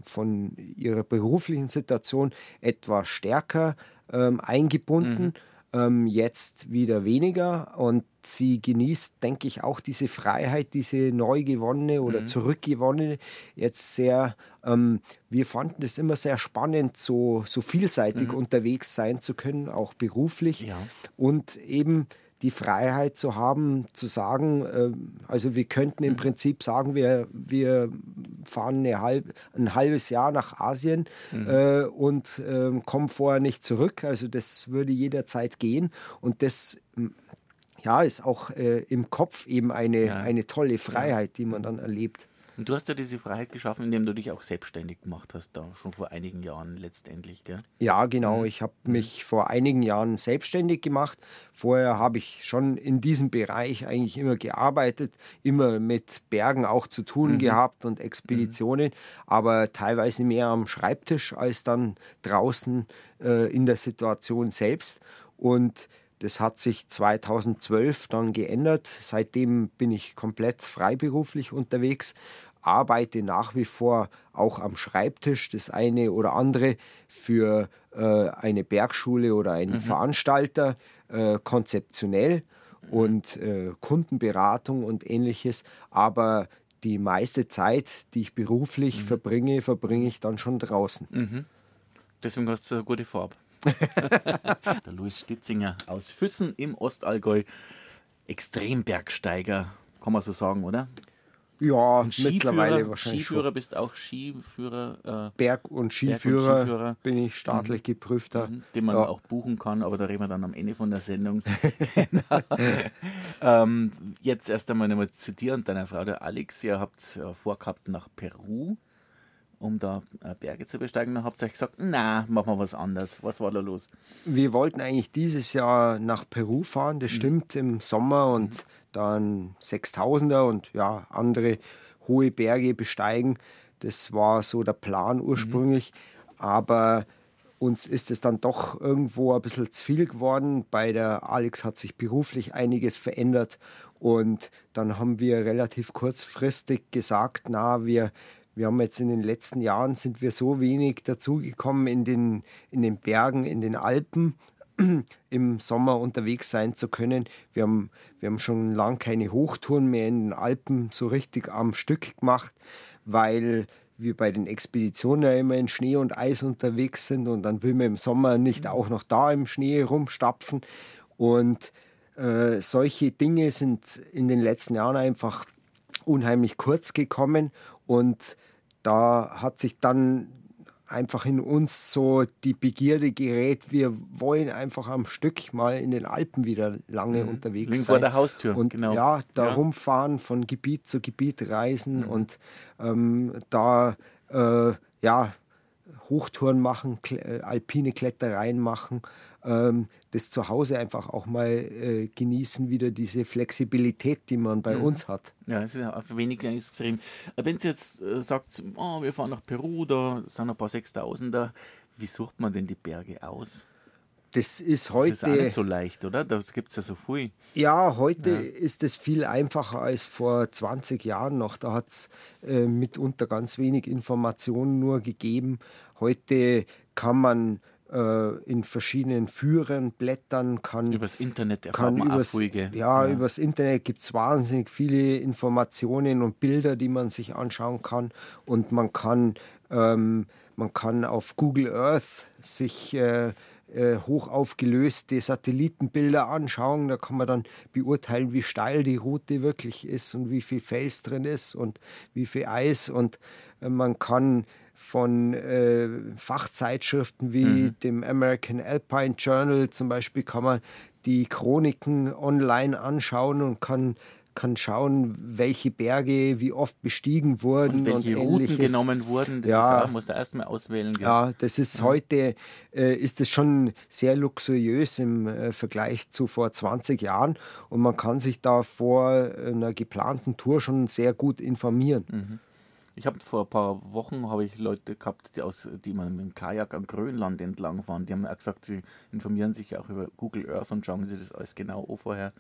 von ihrer beruflichen Situation etwas stärker ähm, eingebunden. Mhm ähm, jetzt wieder weniger und sie genießt, denke ich, auch diese Freiheit, diese neu gewonnene oder mhm. zurückgewonnene jetzt sehr. Ähm, wir fanden es immer sehr spannend, so, so vielseitig mhm. unterwegs sein zu können, auch beruflich ja. und eben die Freiheit zu haben, zu sagen, äh, also wir könnten im mhm. Prinzip sagen, wir, wir fahren halb, ein halbes Jahr nach Asien mhm. äh, und äh, kommen vorher nicht zurück. Also das würde jederzeit gehen. Und das ja, ist auch äh, im Kopf eben eine, ja. eine tolle Freiheit, die man dann erlebt. Und du hast ja diese Freiheit geschaffen, indem du dich auch selbstständig gemacht hast, da schon vor einigen Jahren letztendlich, gell? Ja, genau. Mhm. Ich habe mich vor einigen Jahren selbstständig gemacht. Vorher habe ich schon in diesem Bereich eigentlich immer gearbeitet, immer mit Bergen auch zu tun mhm. gehabt und Expeditionen, mhm. aber teilweise mehr am Schreibtisch als dann draußen äh, in der Situation selbst. Und das hat sich 2012 dann geändert. Seitdem bin ich komplett freiberuflich unterwegs arbeite nach wie vor auch am Schreibtisch das eine oder andere für äh, eine Bergschule oder einen mhm. Veranstalter äh, konzeptionell mhm. und äh, Kundenberatung und ähnliches. Aber die meiste Zeit, die ich beruflich mhm. verbringe, verbringe ich dann schon draußen. Mhm. Deswegen hast du eine gute Farbe. Der Louis Stitzinger aus Füssen im Ostallgäu. Extrembergsteiger, kann man so sagen, oder? Ja, mittlerweile wahrscheinlich. Skifahrer schon. bist auch Skiführer. Äh, Berg- und Skifahrer, Berg und Skifahrer bin ich staatlich mhm. geprüfter. Mhm. Den man ja. auch buchen kann, aber da reden wir dann am Ende von der Sendung. ähm, jetzt erst einmal nochmal zu dir und deiner Frau, der Alex. Ihr habt vorgehabt nach Peru. um da äh, Berge zu besteigen. Dann habt ihr euch gesagt, na, machen wir was anderes. Was war da los? Wir wollten eigentlich dieses Jahr nach Peru fahren, das mhm. stimmt, im Sommer und mhm. Dann 6000er und ja, andere hohe Berge besteigen. Das war so der Plan ursprünglich. Mhm. Aber uns ist es dann doch irgendwo ein bisschen zu viel geworden. Bei der Alex hat sich beruflich einiges verändert und dann haben wir relativ kurzfristig gesagt, na, wir, wir haben jetzt in den letzten Jahren sind wir so wenig dazugekommen in den, in den Bergen, in den Alpen im Sommer unterwegs sein zu können. Wir haben, wir haben schon lange keine Hochtouren mehr in den Alpen so richtig am Stück gemacht, weil wir bei den Expeditionen ja immer in Schnee und Eis unterwegs sind und dann will man im Sommer nicht auch noch da im Schnee rumstapfen. Und äh, solche Dinge sind in den letzten Jahren einfach unheimlich kurz gekommen und da hat sich dann einfach in uns so die Begierde gerät, wir wollen einfach am Stück mal in den Alpen wieder lange mhm. unterwegs Link sein. vor der Haustür, und genau. ja, da ja. rumfahren, von Gebiet zu Gebiet reisen mhm. und ähm, da äh, ja, Hochtouren machen, äh, alpine Klettereien machen, ähm, das zu Hause einfach auch mal äh, genießen, wieder diese Flexibilität, die man bei mhm. uns hat. Ja, es ist auch weniger extrem. Wenn Sie jetzt äh, sagt, oh, wir fahren nach Peru, da sind ein paar Sechstausender, wie sucht man denn die Berge aus? Das ist heute. Das ist auch nicht so leicht, oder? Da gibt es ja so viel. Ja, heute ja. ist es viel einfacher als vor 20 Jahren noch. Da hat es äh, mitunter ganz wenig Informationen nur gegeben. Heute kann man äh, in verschiedenen Führern blättern kann. Übers Internet erfahrt man übers, Ja, ja, übers Internet gibt es wahnsinnig viele Informationen und Bilder, die man sich anschauen kann. Und man kann, ähm, man kann auf Google Earth sich äh, hochaufgelöste Satellitenbilder anschauen. Da kann man dann beurteilen, wie steil die Route wirklich ist und wie viel Fels drin ist und wie viel Eis. Und äh, man kann von äh, Fachzeitschriften wie mhm. dem American Alpine Journal zum Beispiel kann man die Chroniken online anschauen und kann kann schauen, welche Berge wie oft bestiegen wurden und welche und Routen genommen wurden. Das ja, ist auch, muss da erstmal auswählen. Gell? Ja, das ist ja. heute äh, ist es schon sehr luxuriös im äh, Vergleich zu vor 20 Jahren und man kann sich da vor einer geplanten Tour schon sehr gut informieren. Mhm. Ich habe vor ein paar Wochen habe ich Leute gehabt, die aus, die mal mit dem Kajak am Grönland entlang fahren. Die haben auch gesagt, sie informieren sich auch über Google Earth und schauen sich das alles genau an vorher.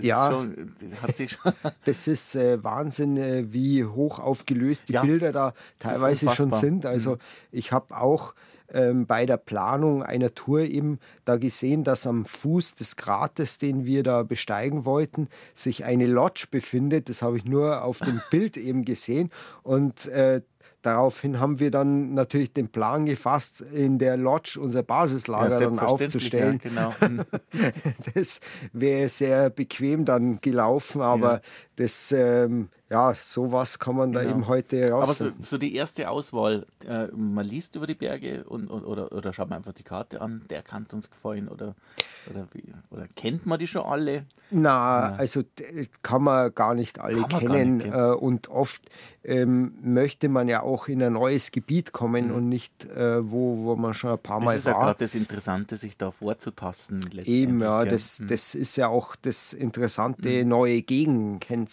Das ja, ist schon, hat sich das ist äh, Wahnsinn, äh, wie hoch aufgelöst die ja, Bilder da teilweise schon sind. Also mhm. ich habe auch ähm, bei der Planung einer Tour eben da gesehen, dass am Fuß des Grates, den wir da besteigen wollten, sich eine Lodge befindet. Das habe ich nur auf dem Bild eben gesehen. Und äh, Daraufhin haben wir dann natürlich den Plan gefasst, in der Lodge unser Basislager ja, dann aufzustellen. Ja, genau. das wäre sehr bequem dann gelaufen, aber. Das ähm, ja, sowas kann man da genau. eben heute herausfinden. Aber so, so, die erste Auswahl, äh, man liest über die Berge und, und, oder, oder schaut man einfach die Karte an, der kann uns gefallen oder, oder, wie, oder kennt man die schon alle? Na, ja. also kann man gar nicht alle kennen nicht, äh, und oft ähm, möchte man ja auch in ein neues Gebiet kommen mhm. und nicht äh, wo, wo man schon ein paar das Mal war. Das ist ja gerade das Interessante, sich da vorzutasten. Eben, ja, das, mhm. das ist ja auch das Interessante, mhm. neue Gegenden kennenzulernen,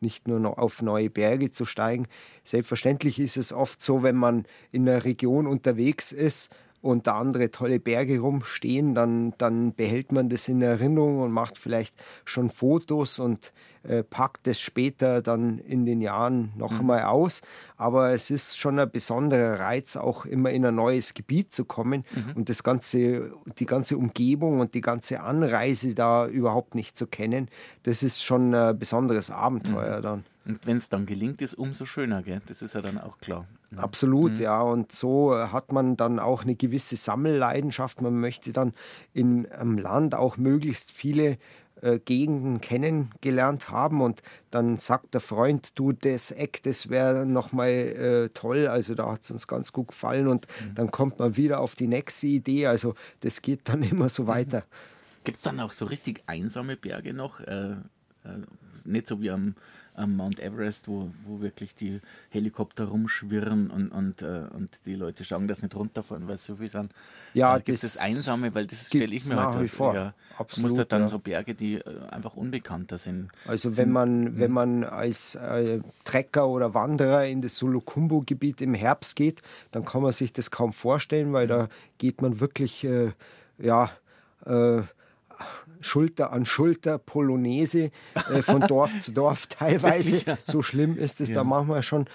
nicht nur noch auf neue Berge zu steigen. Selbstverständlich ist es oft so, wenn man in einer Region unterwegs ist und da andere tolle Berge rumstehen, dann, dann behält man das in Erinnerung und macht vielleicht schon Fotos und äh, packt es später dann in den Jahren noch mhm. einmal aus. Aber es ist schon ein besonderer Reiz, auch immer in ein neues Gebiet zu kommen mhm. und das ganze, die ganze Umgebung und die ganze Anreise da überhaupt nicht zu kennen. Das ist schon ein besonderes Abenteuer mhm. dann. Und wenn es dann gelingt, ist umso schöner, gell? Das ist ja dann auch klar. Mhm. Absolut, mhm. ja. Und so hat man dann auch eine gewisse Sammelleidenschaft. Man möchte dann in einem Land auch möglichst viele äh, Gegenden kennengelernt haben und dann sagt der Freund, du, das Eck, das wäre nochmal äh, toll, also da hat es uns ganz gut gefallen und mhm. dann kommt man wieder auf die nächste Idee, also das geht dann immer so mhm. weiter. Gibt es dann auch so richtig einsame Berge noch? Äh, nicht so wie am, am Mount Everest, wo, wo wirklich die Helikopter rumschwirren und, und, äh, und die Leute schauen, dass nicht runterfahren, weil es so viel sind. Ja, da gibt es Einsame, weil das stelle ich mir halt wie vor. Ja, Absolut, du musst halt dann ja. so Berge, die einfach unbekannter sind. Also sind, wenn man, wenn man als äh, Trecker oder Wanderer in das Solokumbo-Gebiet im Herbst geht, dann kann man sich das kaum vorstellen, weil da geht man wirklich äh, ja, äh, Schulter an Schulter, Polonaise, äh, von Dorf zu Dorf teilweise. Ja. So schlimm ist es Ja. da manchmal schon.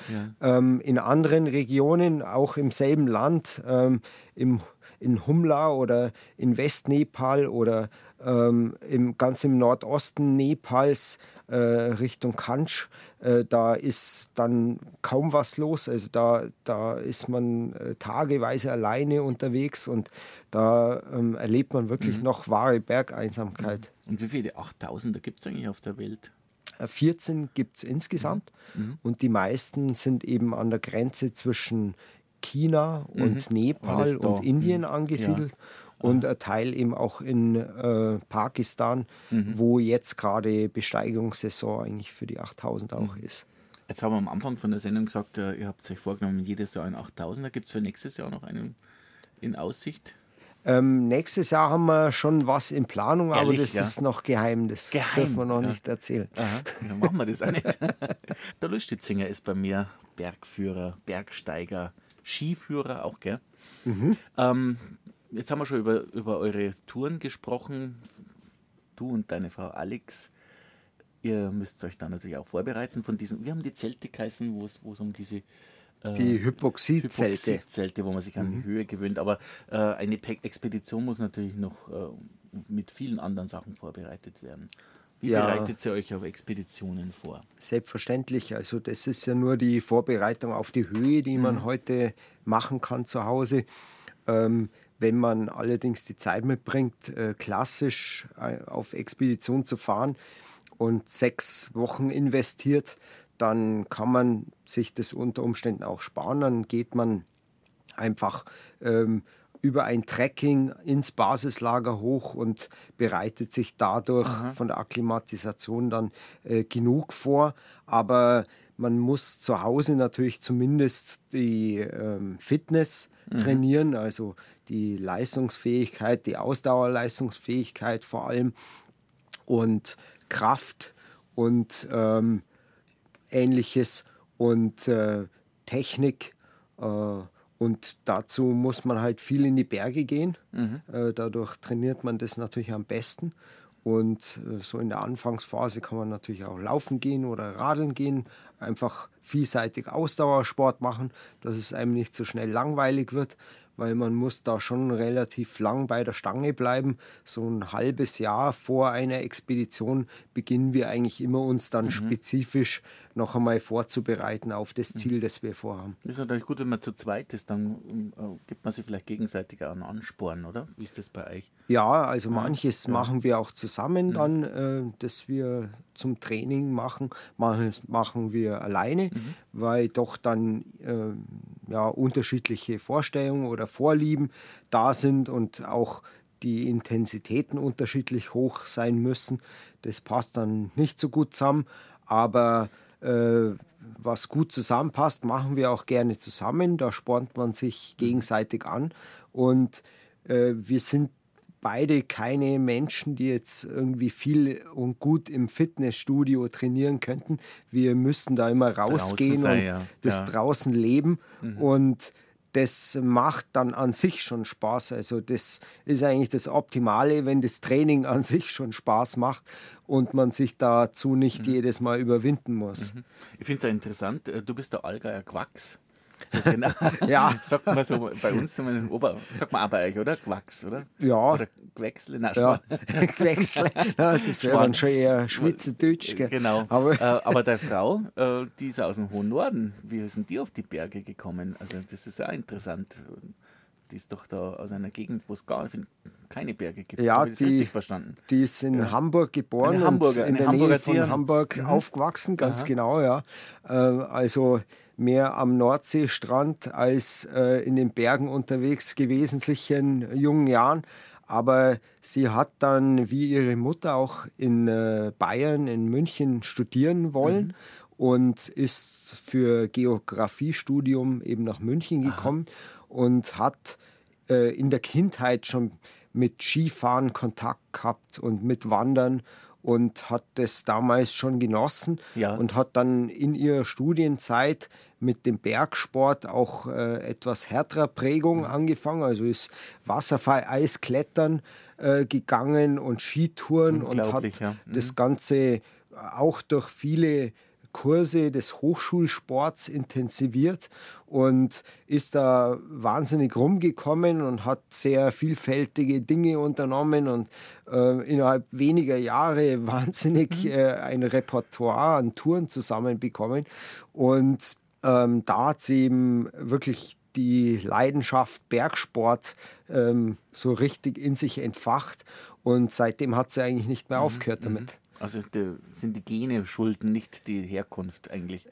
Ja. Ähm, in anderen Regionen, auch im selben Land, ähm, im, in Humla oder in Westnepal oder ähm, im, ganz im Nordosten Nepals äh, Richtung Kanch, äh, da ist dann kaum was los. Also da, da ist man äh, tageweise alleine unterwegs und da ähm, erlebt man wirklich noch wahre Bergeinsamkeit. Und wie viele 8000er gibt es eigentlich auf der Welt? Äh, 14 gibt es insgesamt und die meisten sind eben an der Grenze zwischen China und Nepal Alles da. und Indien Mhm. angesiedelt. Und ein Teil eben auch in äh, Pakistan, wo jetzt gerade Besteigungssaison eigentlich für die 8000 auch ist. Jetzt haben wir am Anfang von der Sendung gesagt, äh, ihr habt euch vorgenommen, jedes Jahr einen 8000er. Gibt es für nächstes Jahr noch einen in Aussicht? Ähm, nächstes Jahr haben wir schon was in Planung, aber Ehrlich, das ja? ist noch geheim. Das Geheim, dürfen wir noch ja. nicht erzählen. Aha, dann machen wir das auch nicht. Der Lustitzinger ist bei mir Bergführer, Bergsteiger, Skiführer auch, gell? Ähm, jetzt haben wir schon über, über eure Touren gesprochen. Du und deine Frau Alex. Ihr müsst euch da natürlich auch vorbereiten von diesen. Wir haben die Zelte geheißen, wo es um diese äh, Die Hypoxidzelte. Hypoxidzelte, wo man sich an die Höhe gewöhnt. Aber äh, eine Pe Expedition muss natürlich noch äh, mit vielen anderen Sachen vorbereitet werden. Wie Ja. bereitet ihr euch auf Expeditionen vor? Selbstverständlich. Also das ist ja nur die Vorbereitung auf die Höhe, die man heute machen kann zu Hause. Ähm, wenn man allerdings die Zeit mitbringt, äh, klassisch äh, auf Expedition zu fahren und sechs Wochen investiert, dann kann man sich das unter Umständen auch sparen. Dann geht man einfach ähm, über ein Trekking ins Basislager hoch und bereitet sich dadurch von der Akklimatisation dann äh, genug vor. Aber man muss zu Hause natürlich zumindest die ähm, Fitness trainieren, also die Leistungsfähigkeit, die Ausdauerleistungsfähigkeit vor allem und Kraft und ähm, ähnliches und äh, Technik. Äh, und dazu muss man halt viel in die Berge gehen. Äh, dadurch trainiert man das natürlich am besten. Und äh, so in der Anfangsphase kann man natürlich auch laufen gehen oder radeln gehen, einfach vielseitig Ausdauersport machen, dass es einem nicht so schnell langweilig wird, weil man muss da schon relativ lang bei der Stange bleiben. So ein halbes Jahr vor einer Expedition beginnen wir eigentlich immer uns dann spezifisch noch einmal vorzubereiten auf das Ziel, das wir vorhaben. Das ist natürlich gut, wenn man zu zweit ist, dann äh, gibt man sich vielleicht gegenseitig auch einen Ansporn, oder? Wie ist das bei euch? Ja, also manches machen wir auch zusammen dann, äh, dass wir zum Training machen. Manches machen wir alleine, weil doch dann äh, ja, unterschiedliche Vorstellungen oder Vorlieben da sind und auch die Intensitäten unterschiedlich hoch sein müssen. Das passt dann nicht so gut zusammen, aber äh, was gut zusammenpasst, machen wir auch gerne zusammen. Da spornt man sich gegenseitig an und äh, wir sind beide keine Menschen, die jetzt irgendwie viel und gut im Fitnessstudio trainieren könnten. Wir müssen da immer rausgehen sein, und ja. das Ja. draußen leben und das macht dann an sich schon Spaß. Also das ist eigentlich das Optimale, wenn das Training an sich schon Spaß macht und man sich dazu nicht jedes Mal überwinden muss. Ich finde es ja interessant, äh, du bist der Allgäuer Quacks. So genau. Ja. Sagt man so bei uns, zumindest Ober, sagt man auch bei euch, oder? Quacks, oder? Ja. Oder Quäcksle, nein, Ja, Gewechsel. Ja, das wäre dann schon eher Schweizerdeutsch. gell? Genau. Aber äh, aber deine Frau, äh, die ist aus dem hohen Norden. Wie sind die auf die Berge gekommen? Also das ist ja auch interessant. Die ist doch da aus einer Gegend, wo es gar keine Berge gibt. Ja, die- richtig verstanden? Die ist in Hamburg geboren Eine Hamburger- und in der Hamburger Nähe von. Hamburg aufgewachsen, ganz genau, ja. Äh, also mehr am Nordseestrand als äh, in den Bergen unterwegs gewesen, sicher in jungen Jahren. Aber sie hat dann, wie ihre Mutter, auch in äh, Bayern, in München studieren wollen. Mhm und ist für Geografiestudium eben nach München gekommen Aha. und hat äh, in der Kindheit schon mit Skifahren Kontakt gehabt und mit Wandern und hat das damals schon genossen ja. und hat dann in ihrer Studienzeit mit dem Bergsport auch äh, etwas härterer Prägung angefangen. Also ist Wasserfall, Eisklettern äh, gegangen und Skitouren und hat ja. mhm. das Ganze auch durch viele Kurse des Hochschulsports intensiviert und ist da wahnsinnig rumgekommen und hat sehr vielfältige Dinge unternommen und äh, innerhalb weniger Jahre wahnsinnig mhm. äh, ein Repertoire an Touren zusammenbekommen. Und ähm, da hat sie eben wirklich die Leidenschaft Bergsport ähm, so richtig in sich entfacht und seitdem hat sie eigentlich nicht mehr mhm. aufgehört damit. Mhm. Also die, sind die Gene schulden, nicht die Herkunft eigentlich.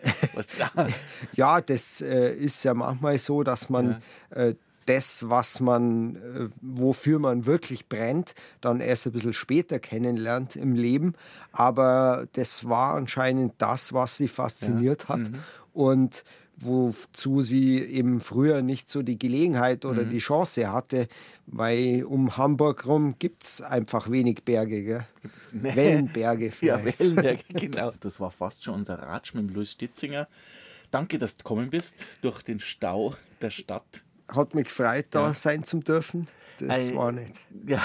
ja, das äh, ist ja manchmal so, dass man ja. äh, das, was man, äh, wofür man wirklich brennt, dann erst ein bisschen später kennenlernt im Leben. Aber das war anscheinend das, was sie fasziniert ja. hat. Mhm. Und wozu sie eben früher nicht so die Gelegenheit oder mhm. die Chance hatte, weil um Hamburg rum gibt es einfach wenig Berge. Gell? Nee. Wellenberge vielleicht. Ja, Wellenberge, genau. Das war fast schon unser Ratsch mit Louis Stitzinger. Danke, dass du gekommen bist durch den Stau der Stadt. Hat mich gefreut, da ja. sein zu dürfen. Das äh, war nicht.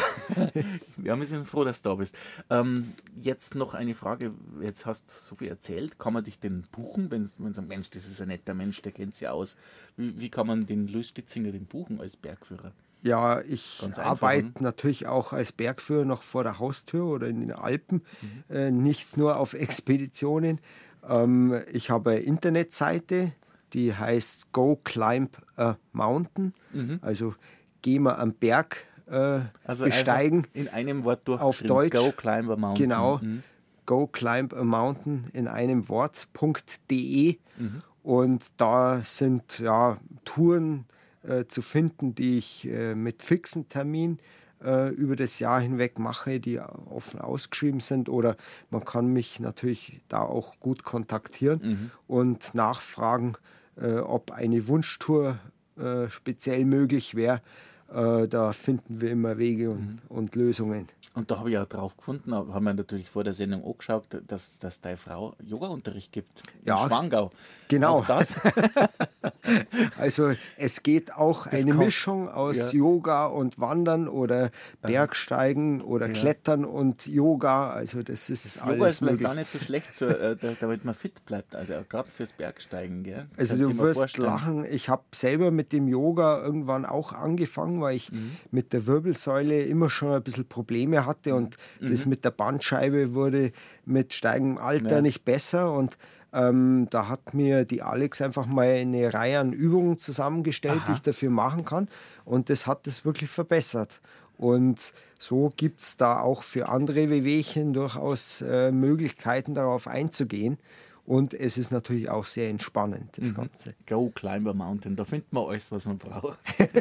Ja, wir sind froh, dass du da bist. Ähm, jetzt noch eine Frage. Jetzt hast du so viel erzählt. Kann man dich denn buchen, wenn man sagt, Mensch, das ist ein netter Mensch, der kennt sich aus. Wie, wie kann man den Louis Stitzinger den buchen als Bergführer? Ja, ich arbeite natürlich auch als Bergführer noch vor der Haustür oder in den Alpen, mhm. äh, nicht nur auf Expeditionen. Ähm, ich habe eine Internetseite, die heißt Go Climb a Mountain. Mhm. Also gehen wir am Berg äh, also besteigen. In einem Wort durch auf Deutsch. Go Climb a Mountain. Genau. Mhm. Go Climb a Mountain in einem Wort.de. Mhm. Und da sind ja Touren äh, zu finden, die ich äh, mit fixen Termin äh, über das Jahr hinweg mache, die offen ausgeschrieben sind. Oder man kann mich natürlich da auch gut kontaktieren mhm. und nachfragen, ob eine Wunschtour äh, speziell möglich wäre. Äh, da finden wir immer Wege und, mhm. und Lösungen. Und da habe ich auch drauf gefunden, haben wir natürlich vor der Sendung angeschaut, dass, dass deine Frau Yoga-Unterricht gibt. Ja, in Schwangau. Genau. Auch das. also es geht auch das eine kommt. Mischung aus ja. Yoga und Wandern oder Bergsteigen oder ja. Klettern und Yoga. Also das ist das alles Yoga ist möglich. gar nicht so schlecht, so, äh, damit man fit bleibt. Also gerade fürs Bergsteigen. Gell? Also du wirst vorstellen. lachen. Ich habe selber mit dem Yoga irgendwann auch angefangen, weil ich mhm. mit der Wirbelsäule immer schon ein bisschen Probleme hatte und mhm. das mit der Bandscheibe wurde mit steigendem Alter ja. nicht besser und ähm, da hat mir die Alex einfach mal eine Reihe an Übungen zusammengestellt, Aha. die ich dafür machen kann und das hat es wirklich verbessert. Und so gibt es da auch für andere Wehwehchen durchaus äh, Möglichkeiten darauf einzugehen. Und es ist natürlich auch sehr entspannend, das mhm. Ganze. Go Climber Mountain, da findet man alles, was man braucht.